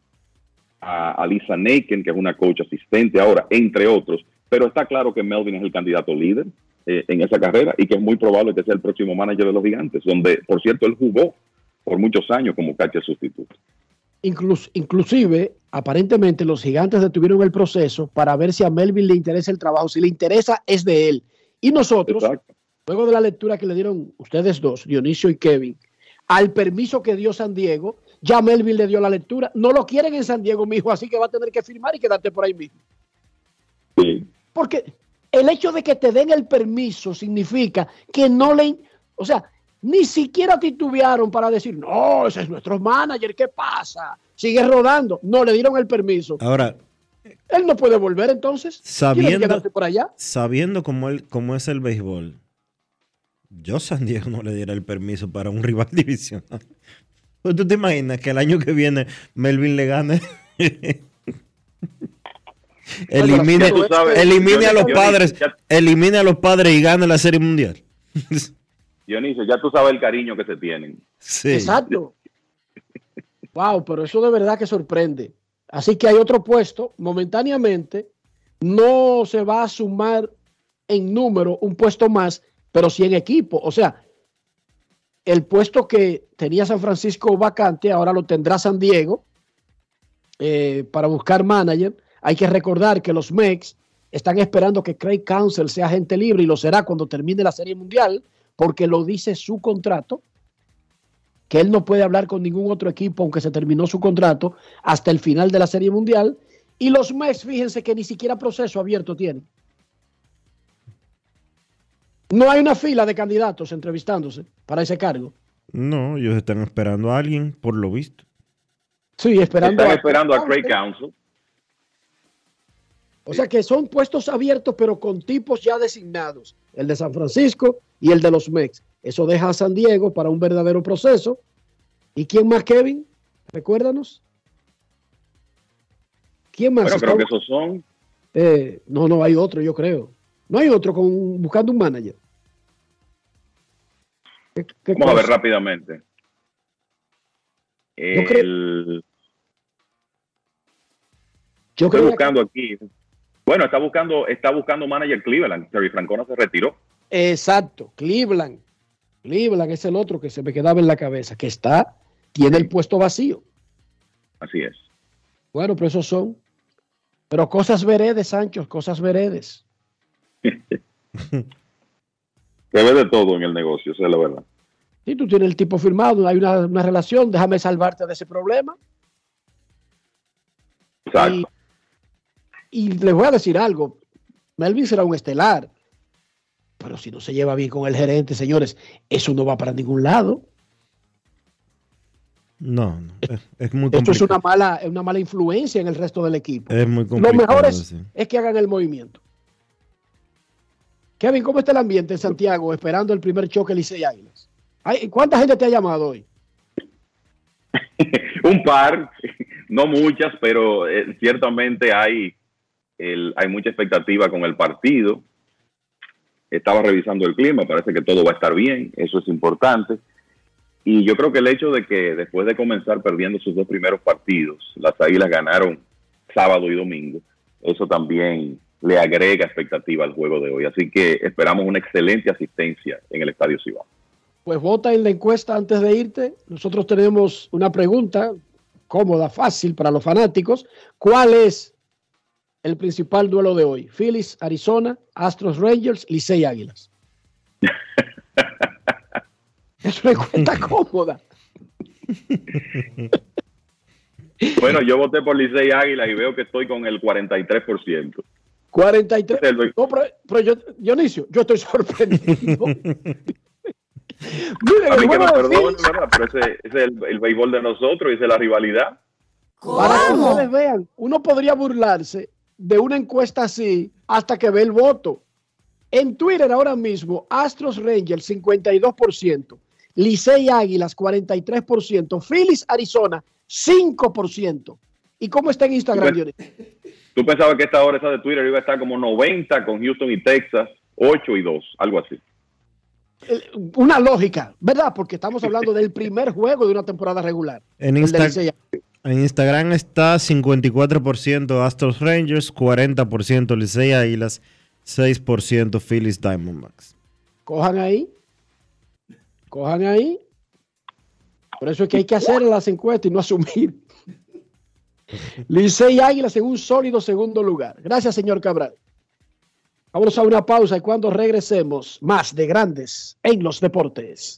a, a Lisa Naken, que es una coach asistente ahora, entre otros. Pero está claro que Melvin es el candidato líder eh, en esa carrera y que es muy probable que sea el próximo manager de los gigantes, donde, por cierto, él jugó por muchos años como catcher sustituto. Inclus- inclusive, aparentemente los gigantes detuvieron el proceso para ver si a Melvin le interesa el trabajo. Si le interesa, es de él. Y nosotros, luego de la lectura que le dieron ustedes dos, Dionisio y Kevin, al permiso que dio San Diego, ya Melvin le dio la lectura. No lo quieren en San Diego, mijo, así que va a tener que firmar y quedarte por ahí mismo. Porque el hecho de que te den el permiso significa que no le... O sea, ni siquiera titubearon para decir, no, ese es nuestro manager, ¿qué pasa? Sigue rodando. No, le dieron el permiso. Ahora, Él no puede volver entonces. ¿Quiere Sabiendo, por allá? sabiendo cómo, él, cómo es el béisbol, yo San Diego no le diera el permiso para un rival divisional. Pues, ¿Tú te imaginas que el año que viene Melvin le gane? elimine sabes, elimine a los padres, elimine a los padres y gane la Serie Mundial. Dionisio, ya tú sabes el cariño que se tienen. Sí. Exacto. Wow, pero eso de verdad que sorprende. Así que hay otro puesto, momentáneamente, no se va a sumar en número un puesto más, pero sí en equipo. O sea, el puesto que tenía San Francisco vacante, ahora lo tendrá San Diego eh, para buscar manager. Hay que recordar que los Mex están esperando que Craig Council sea agente libre y lo será cuando termine la Serie Mundial, porque lo dice su contrato que él no puede hablar con ningún otro equipo, aunque se terminó su contrato, hasta el final de la Serie Mundial. Y los Mets, fíjense que ni siquiera proceso abierto tienen. No hay una fila de candidatos entrevistándose para ese cargo. No, ellos están esperando a alguien, por lo visto. Sí, esperando Están a- esperando a Craig Council. O sea que son puestos abiertos, pero con tipos ya designados. El de San Francisco y el de los Mex. Eso deja a San Diego para un verdadero proceso. ¿Y quién más, Kevin? Recuérdanos. ¿Quién más? Bueno, creo que esos son. Eh, no, no, hay otro, yo creo. No hay otro con, buscando un manager. ¿Qué- qué Vamos a ver rápidamente. Yo creo- Estoy que- buscando aquí. Bueno, está buscando, está buscando manager Cleveland. Terry Francona se retiró. Exacto, Cleveland. Cleveland es el otro que se me quedaba en la cabeza, que está, tiene el puesto vacío. Así es. Bueno, pero esos son. Pero cosas veredes, Sancho, cosas veredes. Se ve de todo en el negocio, esa es la verdad. Si tú tienes el tipo firmado, hay una, una relación, déjame salvarte de ese problema. Exacto. Y les voy a decir algo. Melvin será un estelar. Pero si no se lleva bien con el gerente, señores, eso no va para ningún lado. No, no, es, es muy Esto es complicado. una mala, una mala influencia en el resto del equipo. Es muy Lo complicado. mejor es, sí. es que hagan el movimiento. Kevin, ¿cómo está el ambiente en Santiago esperando el primer choque Licey Águilas? Ay, ¿Cuánta gente te ha llamado hoy? Un par, no muchas, pero eh, ciertamente hay, hay mucha expectativa con el partido. Estaba revisando el clima, parece que todo va a estar bien, eso es importante. Y yo creo que el hecho de que después de comenzar perdiendo sus dos primeros partidos, las Águilas ganaron sábado y domingo, eso también le agrega expectativa al juego de hoy. Así que esperamos una excelente asistencia en el Estadio Cibao. Pues vota en la encuesta antes de irte. Nosotros tenemos una pregunta cómoda, fácil para los fanáticos. ¿Cuál es el principal duelo de hoy? Phillies, Arizona, Astros, Rangers, Licey Águilas. es una encuesta cómoda. Bueno, yo voté por Licey Águila y veo que estoy con el 43%. 43. Ese es el- No, pero, pero yo, Dionisio, yo estoy sorprendido. Miren, A mí que me ¿verdad? Pero ese, ese es el, el béisbol de nosotros y esa es la rivalidad. para que ustedes vean, uno podría burlarse de una encuesta así hasta que ve el voto. En Twitter ahora mismo, Astros Rangers 52%, Licey Águilas 43%, Phillies Arizona 5%. ¿Y cómo está en Instagram. Dionisio? Tú pensabas que esta hora esa de Twitter iba a estar como 90 con Houston y Texas, 8 y 2, algo así. Una lógica, ¿verdad? Porque estamos hablando del primer juego de una temporada regular. En, el de Insta- en Instagram está 54% Astros Rangers, 40% Licey Águilas, 6% Phillies Diamondbacks. Cojan ahí. Cojan ahí. Por eso es que hay que hacer las encuestas y no asumir. Licey Águilas en un sólido segundo lugar. Gracias, señor Cabral. Vamos a una pausa y cuando regresemos, más de grandes en los deportes.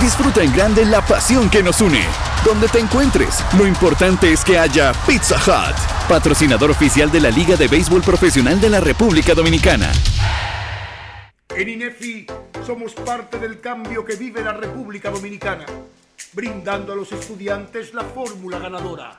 Disfruta en grande la pasión que nos une. Donde te encuentres, lo importante es que haya Pizza Hut, patrocinador oficial de la Liga de Béisbol Profesional de la República Dominicana. En INEFI somos parte del cambio que vive la República Dominicana, brindando a los estudiantes la fórmula ganadora.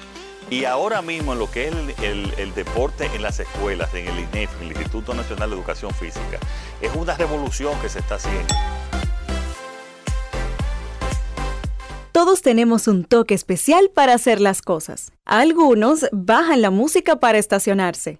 Y ahora mismo en lo que es el, el- deporte en las escuelas, en el INEF, en el Instituto Nacional de Educación Física, es una revolución que se está haciendo. Todos tenemos un toque especial para hacer las cosas. Algunos bajan la música para estacionarse.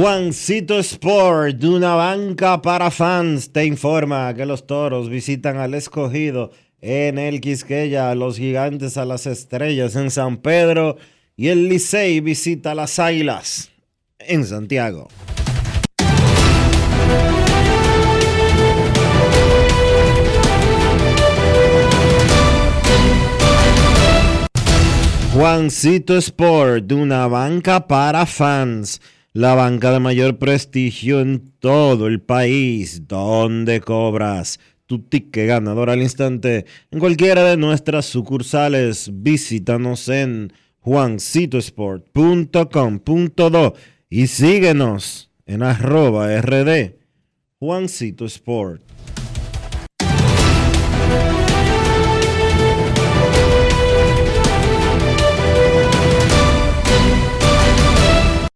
Juancito Sport, de una banca para fans, te informa que los toros visitan al escogido en el Quisqueya, los gigantes a las estrellas en San Pedro y el Licey visita las águilas en Santiago. Juancito Sport, de una banca para fans, la banca de mayor prestigio en todo el país, donde cobras tu ticket ganador al instante en cualquiera de nuestras sucursales. Visítanos en juancitosport.com.do y síguenos en arroba rd Sport.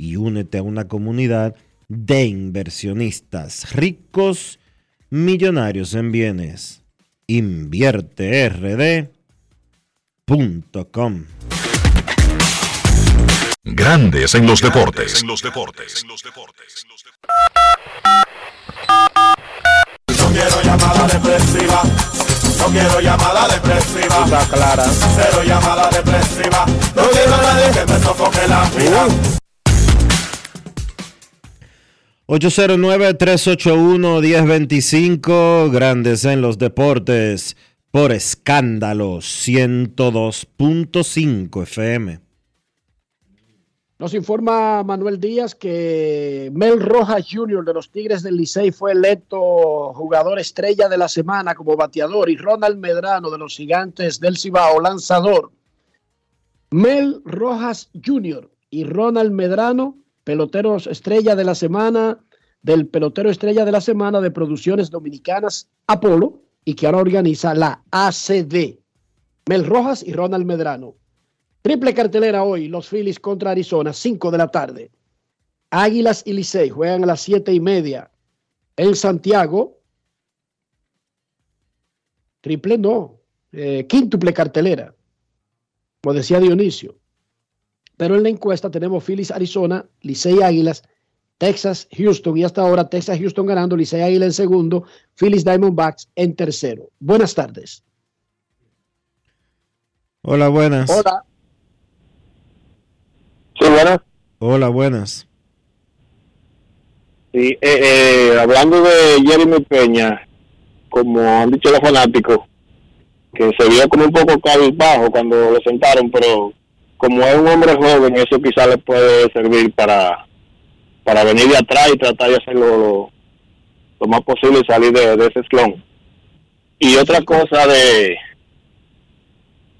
y únete a una comunidad de inversionistas ricos millonarios en bienes. InvierteRD.com. Grandes en los deportes. No quiero llamada depresiva. No quiero llamada depresiva. Está clara. Cero llamada depresiva. No quiero a nadie que me sofoque la vida. 809-381-1025, Grandes en los Deportes, por escándalo 102.5 FM. Nos informa Manuel Díaz que Mel Rojas Jr. de los Tigres del Licey fue electo jugador estrella de la semana como bateador y Ronald Medrano de los Gigantes del Cibao lanzador. Mel Rojas Jr. y Ronald Medrano, peloteros estrella de la semana del pelotero estrella de la semana de producciones dominicanas Apolo y que ahora organiza la ACD. Mel Rojas y Ronald Medrano. Triple cartelera hoy, los Phillies contra Arizona, 5 de la tarde. Águilas y Licey juegan a las 7 y media. En Santiago, triple no, eh, quíntuple cartelera, como decía Dionisio. Pero en la encuesta tenemos Phillies, Arizona, Licey, Águilas, Texas, Houston y hasta ahora Texas, Houston ganando, Licey, Águila en segundo, Phillies, Diamondbacks en tercero. Buenas tardes. Hola, buenas. Hola. Sí, buenas. Hola, buenas. Sí, eh, eh, hablando de Jeremy Peña, como han dicho los fanáticos, que se vio como un poco cabizbajo cuando lo sentaron, pero como es un hombre joven, eso quizás le puede servir para, para venir de atrás y tratar de hacerlo lo, lo más posible y salir de, de ese slum. Y otra cosa de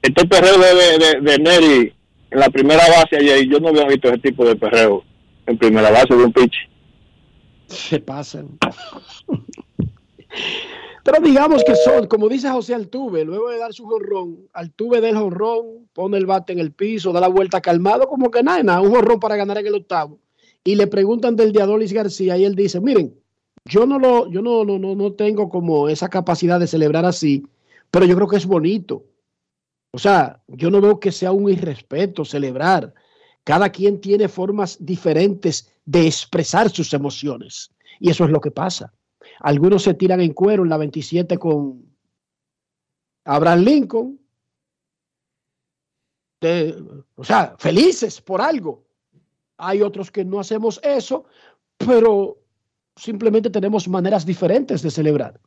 este perreo de, de, de, de Neri en la primera base ayer, yo no había visto ese tipo de perreo en primera base de un pitch. Se pasan. Pero digamos que son, como dice José Altuve, luego de dar su jonrón, Altuve del jonrón, pone el bate en el piso, da la vuelta calmado, como que nada, nada, un jonrón para ganar en el octavo. Y le preguntan del de Adolis García y él dice, miren, yo no lo, yo no, no, no, no tengo como esa capacidad de celebrar así, pero yo creo que es bonito. O sea, yo no veo que sea un irrespeto celebrar. Cada quien tiene formas diferentes de expresar sus emociones. Y eso es lo que pasa. Algunos se tiran en cuero en la 27 con Abraham Lincoln. De- o sea, felices por algo. Hay otros que no hacemos eso, pero simplemente tenemos maneras diferentes de celebrar.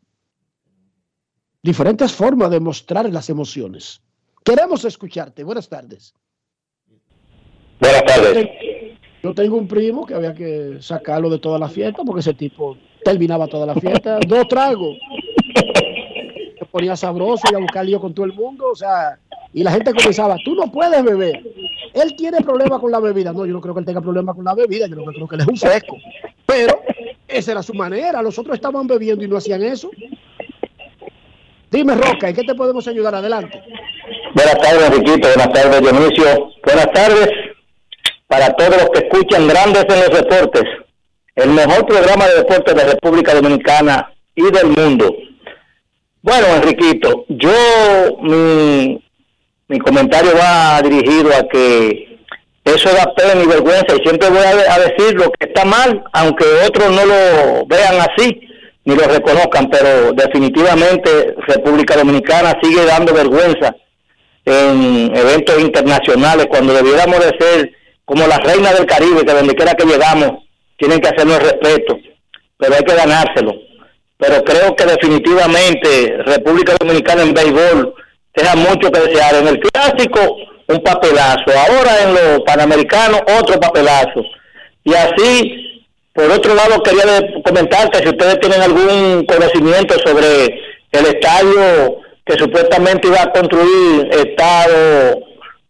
Diferentes formas de mostrar las emociones. Queremos escucharte. Buenas tardes. Buenas tardes. Yo tengo un primo que había que sacarlo de toda la fiesta porque ese tipo terminaba toda la fiesta. Dos tragos. Se ponía sabroso y a buscar lío con todo el mundo. O sea, y la gente comenzaba, tú no puedes beber. Él tiene problemas con la bebida. No, yo no creo que él tenga problemas con la bebida. Yo que creo que él es un fresco. Pero esa era su manera. Los otros estaban bebiendo y no hacían eso. Dime, Roca, ¿en qué te podemos ayudar? Adelante. Buenas tardes, Enriquito. Buenas tardes, Dionisio. Buenas tardes para todos los que escuchan Grandes en los Deportes, el mejor programa de deportes de República Dominicana y del mundo. Bueno, Enriquito, yo mi, mi comentario va dirigido a que eso da pena y vergüenza y siempre voy a, a decir lo que está mal, aunque otros no lo vean así ni lo reconozcan, pero definitivamente República Dominicana sigue dando vergüenza en eventos internacionales cuando debiéramos de ser como la reina del Caribe, que donde quiera que llegamos tienen que hacernos respeto, pero hay que ganárselo. Pero creo que definitivamente República Dominicana en béisbol deja mucho que desear. En el clásico, un papelazo. Ahora en los panamericanos, otro papelazo. Y así, por otro lado, quería de- comentar que si ustedes tienen algún conocimiento sobre el estadio que supuestamente iba a construir Estado,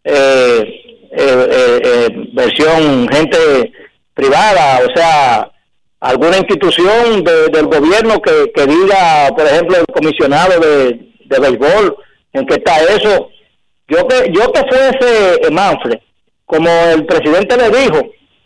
eh, eh, eh, eh, versión gente privada, o sea, alguna institución de- del gobierno que, que diga, por ejemplo, el comisionado de, béisbol, en qué está eso. Yo que yo que fuese Manfred, como el presidente le dijo,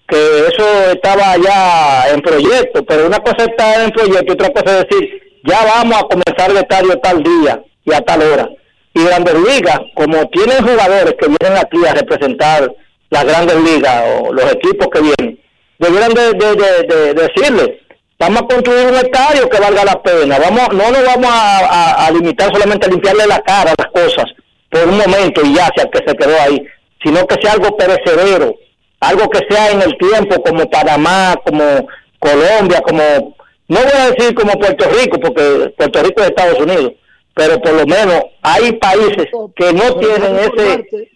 que eso estaba ya en proyecto, pero una cosa está en proyecto y otra cosa es decir, ya vamos a comenzar el estadio tal día y a tal hora. Y Grandes Ligas, como tienen jugadores que vienen aquí a representar las grandes ligas o los equipos que vienen, debieran de, de- de- de decirle, vamos a construir un estadio que valga la pena, vamos, no nos vamos a, a- a limitar solamente a limpiarle la cara a las cosas por un momento y ya sea que se quedó ahí, sino que sea algo perecedero, algo que sea en el tiempo como Panamá, como Colombia, como, no voy a decir como Puerto Rico, porque Puerto Rico es Estados Unidos, pero por lo menos hay países que no tienen ese...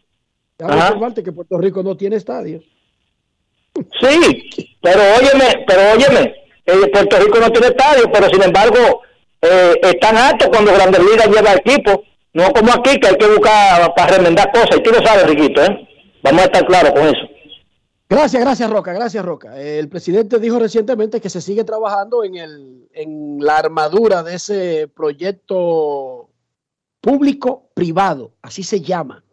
déjame Ajá. que Puerto Rico no tiene estadios. Sí, pero óyeme, pero óyeme, eh, Puerto Rico no tiene estadio, pero sin embargo eh, están altos cuando Grandes Ligas lleva equipo, no como aquí que hay que buscar para remendar cosas, y tú lo sabes, Riquito, ¿eh? Vamos a estar claros con eso. Gracias, gracias Roca, gracias Roca. El presidente dijo recientemente que se sigue trabajando en, el, en la armadura de ese proyecto público-privado, así se llama.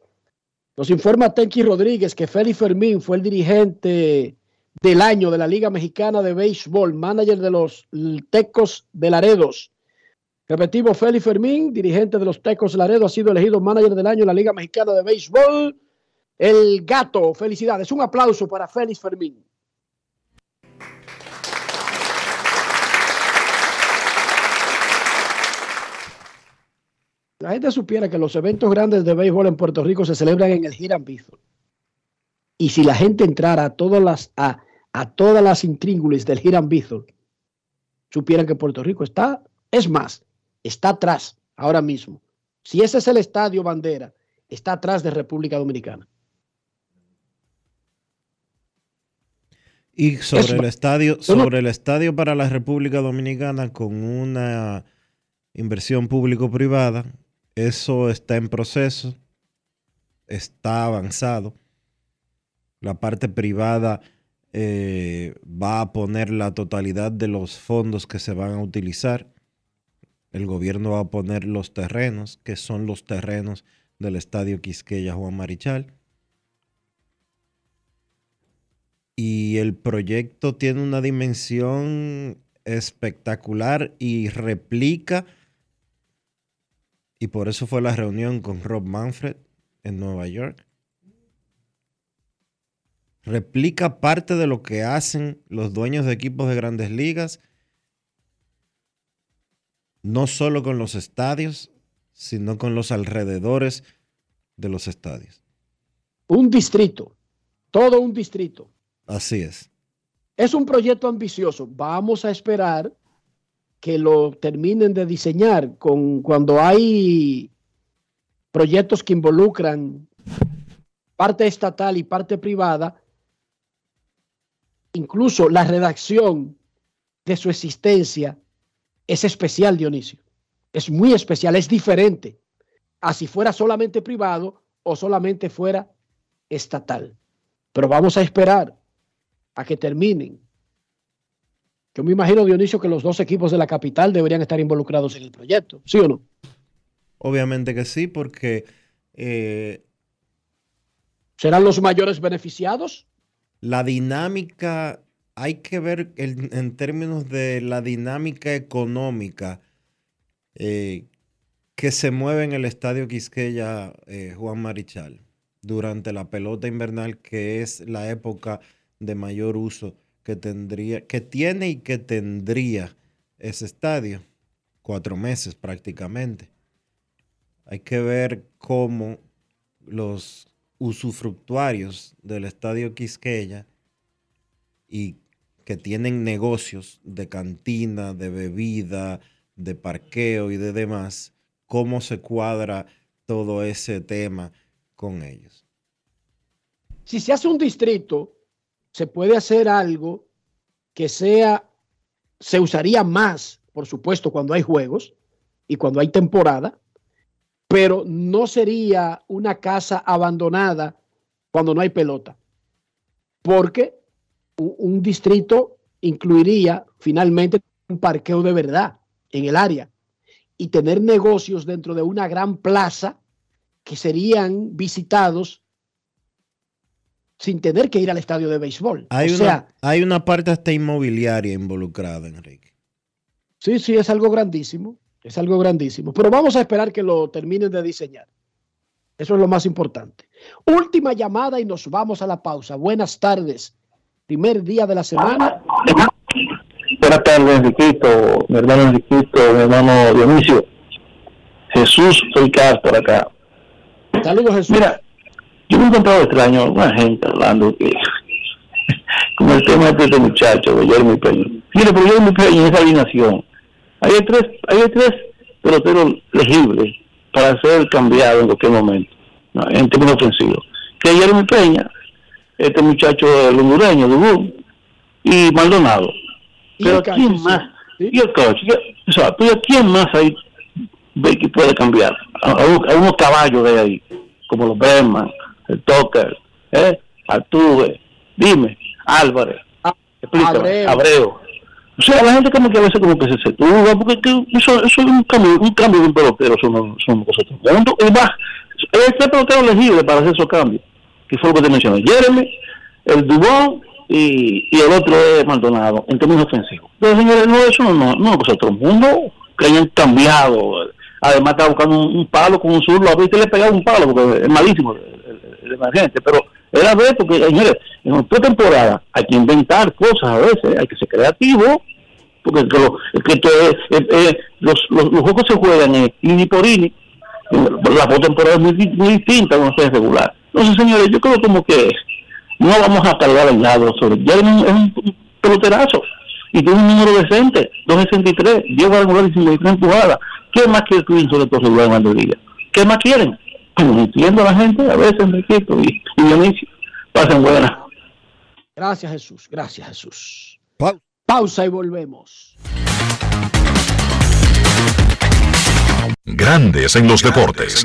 Nos informa Tenchi Rodríguez que Félix Fermín fue el dirigente del año de la Liga Mexicana de Béisbol, manager de los Tecos de Laredos. Repetimos, Félix Fermín, dirigente de los Tecos de Laredo, ha sido elegido manager del año en la Liga Mexicana de Béisbol. El gato, felicidades. Un aplauso para Félix Fermín. La gente supiera que los eventos grandes de béisbol en Puerto Rico se celebran en el Hiram Bithorn. Y si la gente entrara a todas las, a, a todas las intríngulis del Hiram Bithorn, supieran que Puerto Rico está, es más, está atrás ahora mismo. Si ese es el estadio bandera, está atrás de República Dominicana. Y sobre Es el estadio, no- sobre el estadio para la República Dominicana con una inversión público-privada, eso está en proceso, está avanzado. La parte privada eh, va a poner la totalidad de los fondos que se van a utilizar. El gobierno va a poner los terrenos, que son los terrenos del estadio Quisqueya Juan Marichal. Y el proyecto tiene una dimensión espectacular y replica, y por eso fue la reunión con Rob Manfred en Nueva York, replica parte de lo que hacen los dueños de equipos de grandes ligas, no solo con los estadios, sino con los alrededores de los estadios. Un distrito, todo un distrito. Así es. Es un proyecto ambicioso. Vamos a esperar que lo terminen de diseñar con cuando hay proyectos que involucran parte estatal y parte privada, incluso la redacción de su existencia es especial, Dionisio. Es muy especial, es diferente a si fuera solamente privado o solamente fuera estatal. Pero vamos a esperar a que terminen. Yo me imagino, Dionisio, que los dos equipos de la capital deberían estar involucrados en el proyecto, ¿sí o no? Obviamente que sí, porque eh, ¿Serán los mayores beneficiados? la dinámica, hay que ver el- en términos de la dinámica económica eh, que se mueve en el estadio Quisqueya eh, Juan Marichal durante la pelota invernal, que es la época de mayor uso que tendría, que tiene y que tendría ese estadio. Cuatro meses prácticamente. Hay que ver cómo los usufructuarios del estadio Quisqueya y que tienen negocios de cantina, de bebida, de parqueo y de demás, cómo se cuadra todo ese tema con ellos. Si se hace un distrito, se puede hacer algo que sea, se usaría más, por supuesto, cuando hay juegos y cuando hay temporada, pero no sería una casa abandonada cuando no hay pelota, porque un distrito incluiría finalmente un parqueo de verdad en el área y tener negocios dentro de una gran plaza que serían visitados sin tener que ir al estadio de béisbol. Hay, o una, sea, hay una parte hasta inmobiliaria involucrada, Enrique. sí, sí, es algo grandísimo, es algo grandísimo, pero vamos a esperar que lo terminen de diseñar. Eso es lo más importante. Última llamada y nos vamos a la pausa. Buenas tardes. Primer día de la semana. Buenas tardes, Enriquito, mi hermano Enriquito, mi hermano Dionisio. Jesús soy por acá. Saludos, Jesús. Mira, yo me he encontrado extraño alguna gente hablando que, como el tema de este muchacho, de Jeremy Peña. Mire, pero Jeremy Peña en esa alineación, hay tres, hay tres peloteros legibles para ser cambiado en cualquier momento, ¿no? en términos ofensivos. Que es Jeremy Peña, este muchacho el hondureño, Boom, y Maldonado. Pero ¿quién más? Y el coach. o sea, pero ¿quién más ahí ve que puede cambiar? A unos caballos de ahí, como los Berman, Tucker, ¿eh? Altuve, dime, Álvarez, explícame, Abreu. Abreu. O sea, la gente como que a veces como que se setuga, porque que eso, eso es un cambio, un cambio de un pelotero, son. Y más, este pelotero elegible para hacer esos cambios, que fue lo que te mencioné, Jeremy, el Dubón y, y el otro es Maldonado, en términos ofensivos. Entonces, señores, no, eso no, no, es cosa de otro mundo, que hayan cambiado. Además, está buscando un, palo con un zurdo, a veces le pegaba un palo, porque es malísimo el, emergente, pero era ver, porque, señores, en otra temporada hay que inventar cosas a veces, hay que ser creativo, porque que lo- es que es- es- es- los, los, los juegos se juegan en ini por ini, la postemporada es muy, muy distinta a una serie regular. Entonces, señores, yo creo como que no vamos a cargar el lado sobre. Ya es un, es peloterazo y tiene un número decente, 263, 10 cuadrangulares y 53 empujadas. ¿Qué más quiere Twin sobre todo regular en Grandes Ligas? ¿Qué más quieren? Pues entiendo a la gente, a veces Enriquito y, y Dionisio. Pasen buenas. Gracias, Jesús. Gracias, Jesús. Pausa y volvemos. Grandes en los deportes.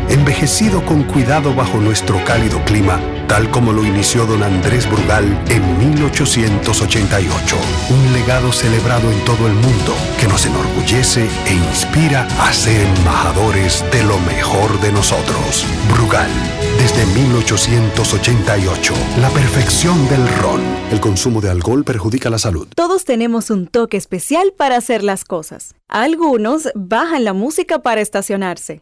envejecido con cuidado bajo nuestro cálido clima, tal como lo inició don Andrés Brugal en 1888. Un legado celebrado en todo el mundo que nos enorgullece e inspira a ser embajadores de lo mejor de nosotros. Brugal, desde 1888, la perfección del ron. El consumo de alcohol perjudica la salud. Todos tenemos un toque especial para hacer las cosas. Algunos bajan la música para estacionarse.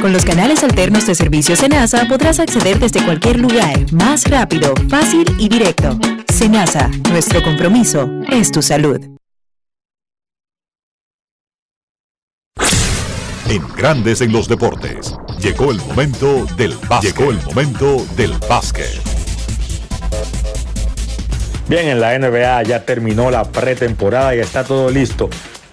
Con los canales alternos de servicio Senasa podrás acceder desde cualquier lugar, más rápido, fácil y directo. Senasa, nuestro compromiso es tu salud. En Grandes en los Deportes. Llegó el momento del básquet. Llegó el momento del básquet. Bien, en la NBA ya terminó la pretemporada y está todo listo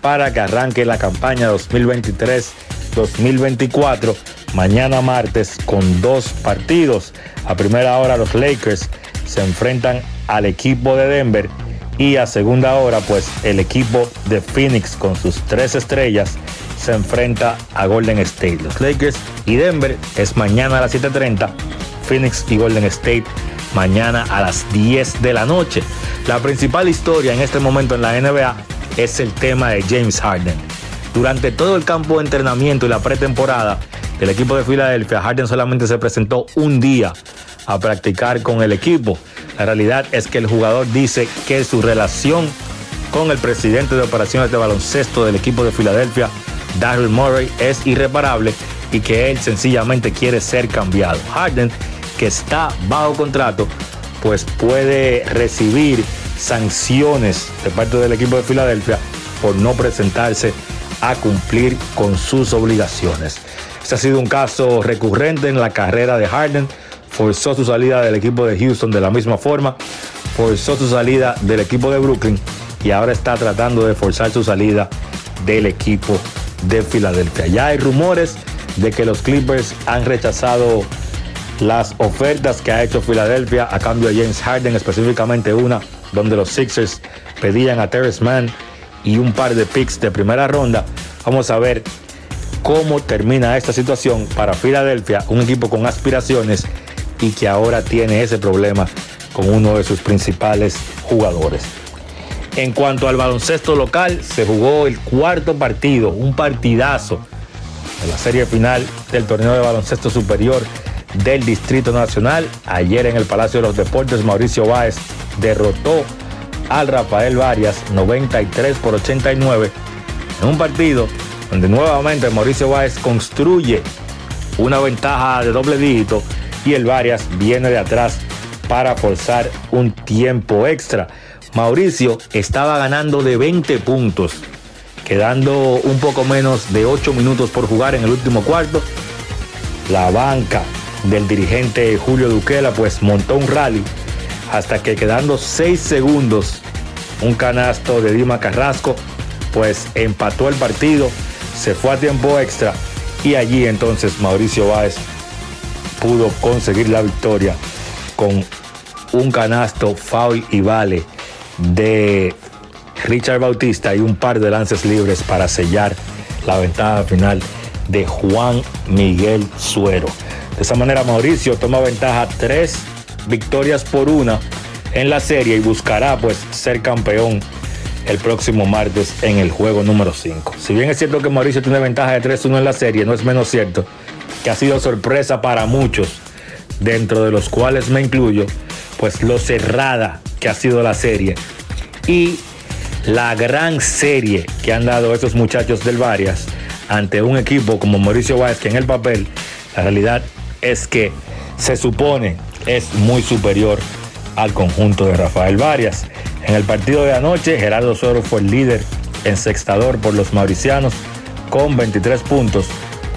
para que arranque la campaña 2023-2024 mañana martes con dos partidos. A primera hora los Lakers se enfrentan al equipo de Denver y a segunda hora pues el equipo de Phoenix con sus tres estrellas se enfrenta a Golden State. Los Lakers y Denver es mañana a las 7.30. Phoenix y Golden State mañana a las 10 de la noche. La principal historia en este momento en la NBA es el tema de James Harden. Durante todo el campo de entrenamiento y la pretemporada del equipo de Filadelfia, Harden solamente se presentó un día a practicar con el equipo. La realidad es que el jugador dice que su relación con el presidente de operaciones de baloncesto del equipo de Filadelfia, Daryl Murray, es irreparable y que él sencillamente quiere ser cambiado. Harden, que está bajo contrato, pues puede recibir sanciones de parte del equipo de Filadelfia por no presentarse a cumplir con sus obligaciones. Este ha sido un caso recurrente en la carrera de Harden. Forzó su salida del equipo de Houston de la misma forma. Forzó su salida del equipo de Brooklyn y ahora está tratando de forzar su salida del equipo de Filadelfia. Ya hay rumores de que los Clippers han rechazado las ofertas que ha hecho Filadelfia a cambio de James Harden, específicamente una donde los Sixers pedían a Terrence Mann y un par de picks de primera ronda. Vamos a ver cómo termina esta situación para Filadelfia, un equipo con aspiraciones y que ahora tiene ese problema con uno de sus principales jugadores. En cuanto al baloncesto local, se jugó el cuarto partido, un partidazo de la serie final del torneo de baloncesto superior del Distrito Nacional. Ayer en el Palacio de los Deportes, Mauricio Báez derrotó al Rafael Varias 93 por 89 en un partido donde nuevamente Mauricio Báez construye una ventaja de doble dígito y el Varias viene de atrás para forzar un tiempo extra. Mauricio estaba ganando de 20 puntos, quedando un poco menos de 8 minutos por jugar en el último cuarto. La banca del dirigente Julio Duquela pues montó un rally hasta que quedando 6 segundos un canasto de Dima Carrasco pues empató el partido, se fue a tiempo extra y allí entonces Mauricio Báez pudo conseguir la victoria con un canasto foul y vale de Richard Bautista y un par de lances libres para sellar la ventaja final de Juan Miguel Suero. De esa manera Mauricio toma ventaja tres victorias por una en la serie y buscará pues ser campeón el próximo martes en el juego número 5. Si bien es cierto que Mauricio tiene ventaja de 3-1 en la serie, no es menos cierto que ha sido sorpresa para muchos, dentro de los cuales me incluyo, pues lo cerrada que ha sido la serie y la gran serie que han dado estos muchachos del Varias ante un equipo como Mauricio Báez, que en el papel la realidad es que se supone es muy superior al conjunto de Rafael Varias. En el partido de anoche, Gerardo Suero fue el líder en sextador por los mauricianos con 23 puntos.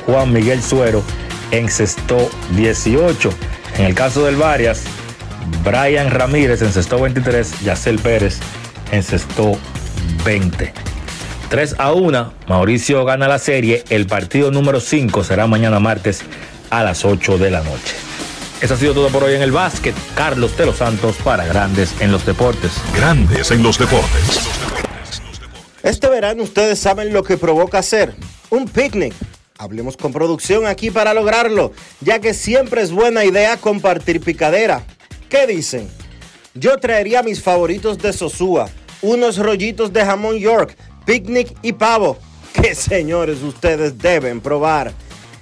Juan Miguel Suero encestó 18. En el caso del Varias, Brian Ramírez encestó 23, Yacel Pérez encestó 20. 3 a 1, Mauricio gana la serie. El partido número 5 será mañana martes a las 8 de la noche. Eso ha sido todo por hoy en el básquet. Carlos de los Santos para Grandes en los Deportes. Grandes en los Deportes. Este verano ustedes saben lo que provoca hacer. Un picnic. Hablemos con producción aquí para lograrlo, ya que siempre es buena idea compartir picadera. ¿Qué dicen? Yo traería mis favoritos de Sosúa, unos rollitos de jamón York, picnic y pavo, que señores ustedes deben probar.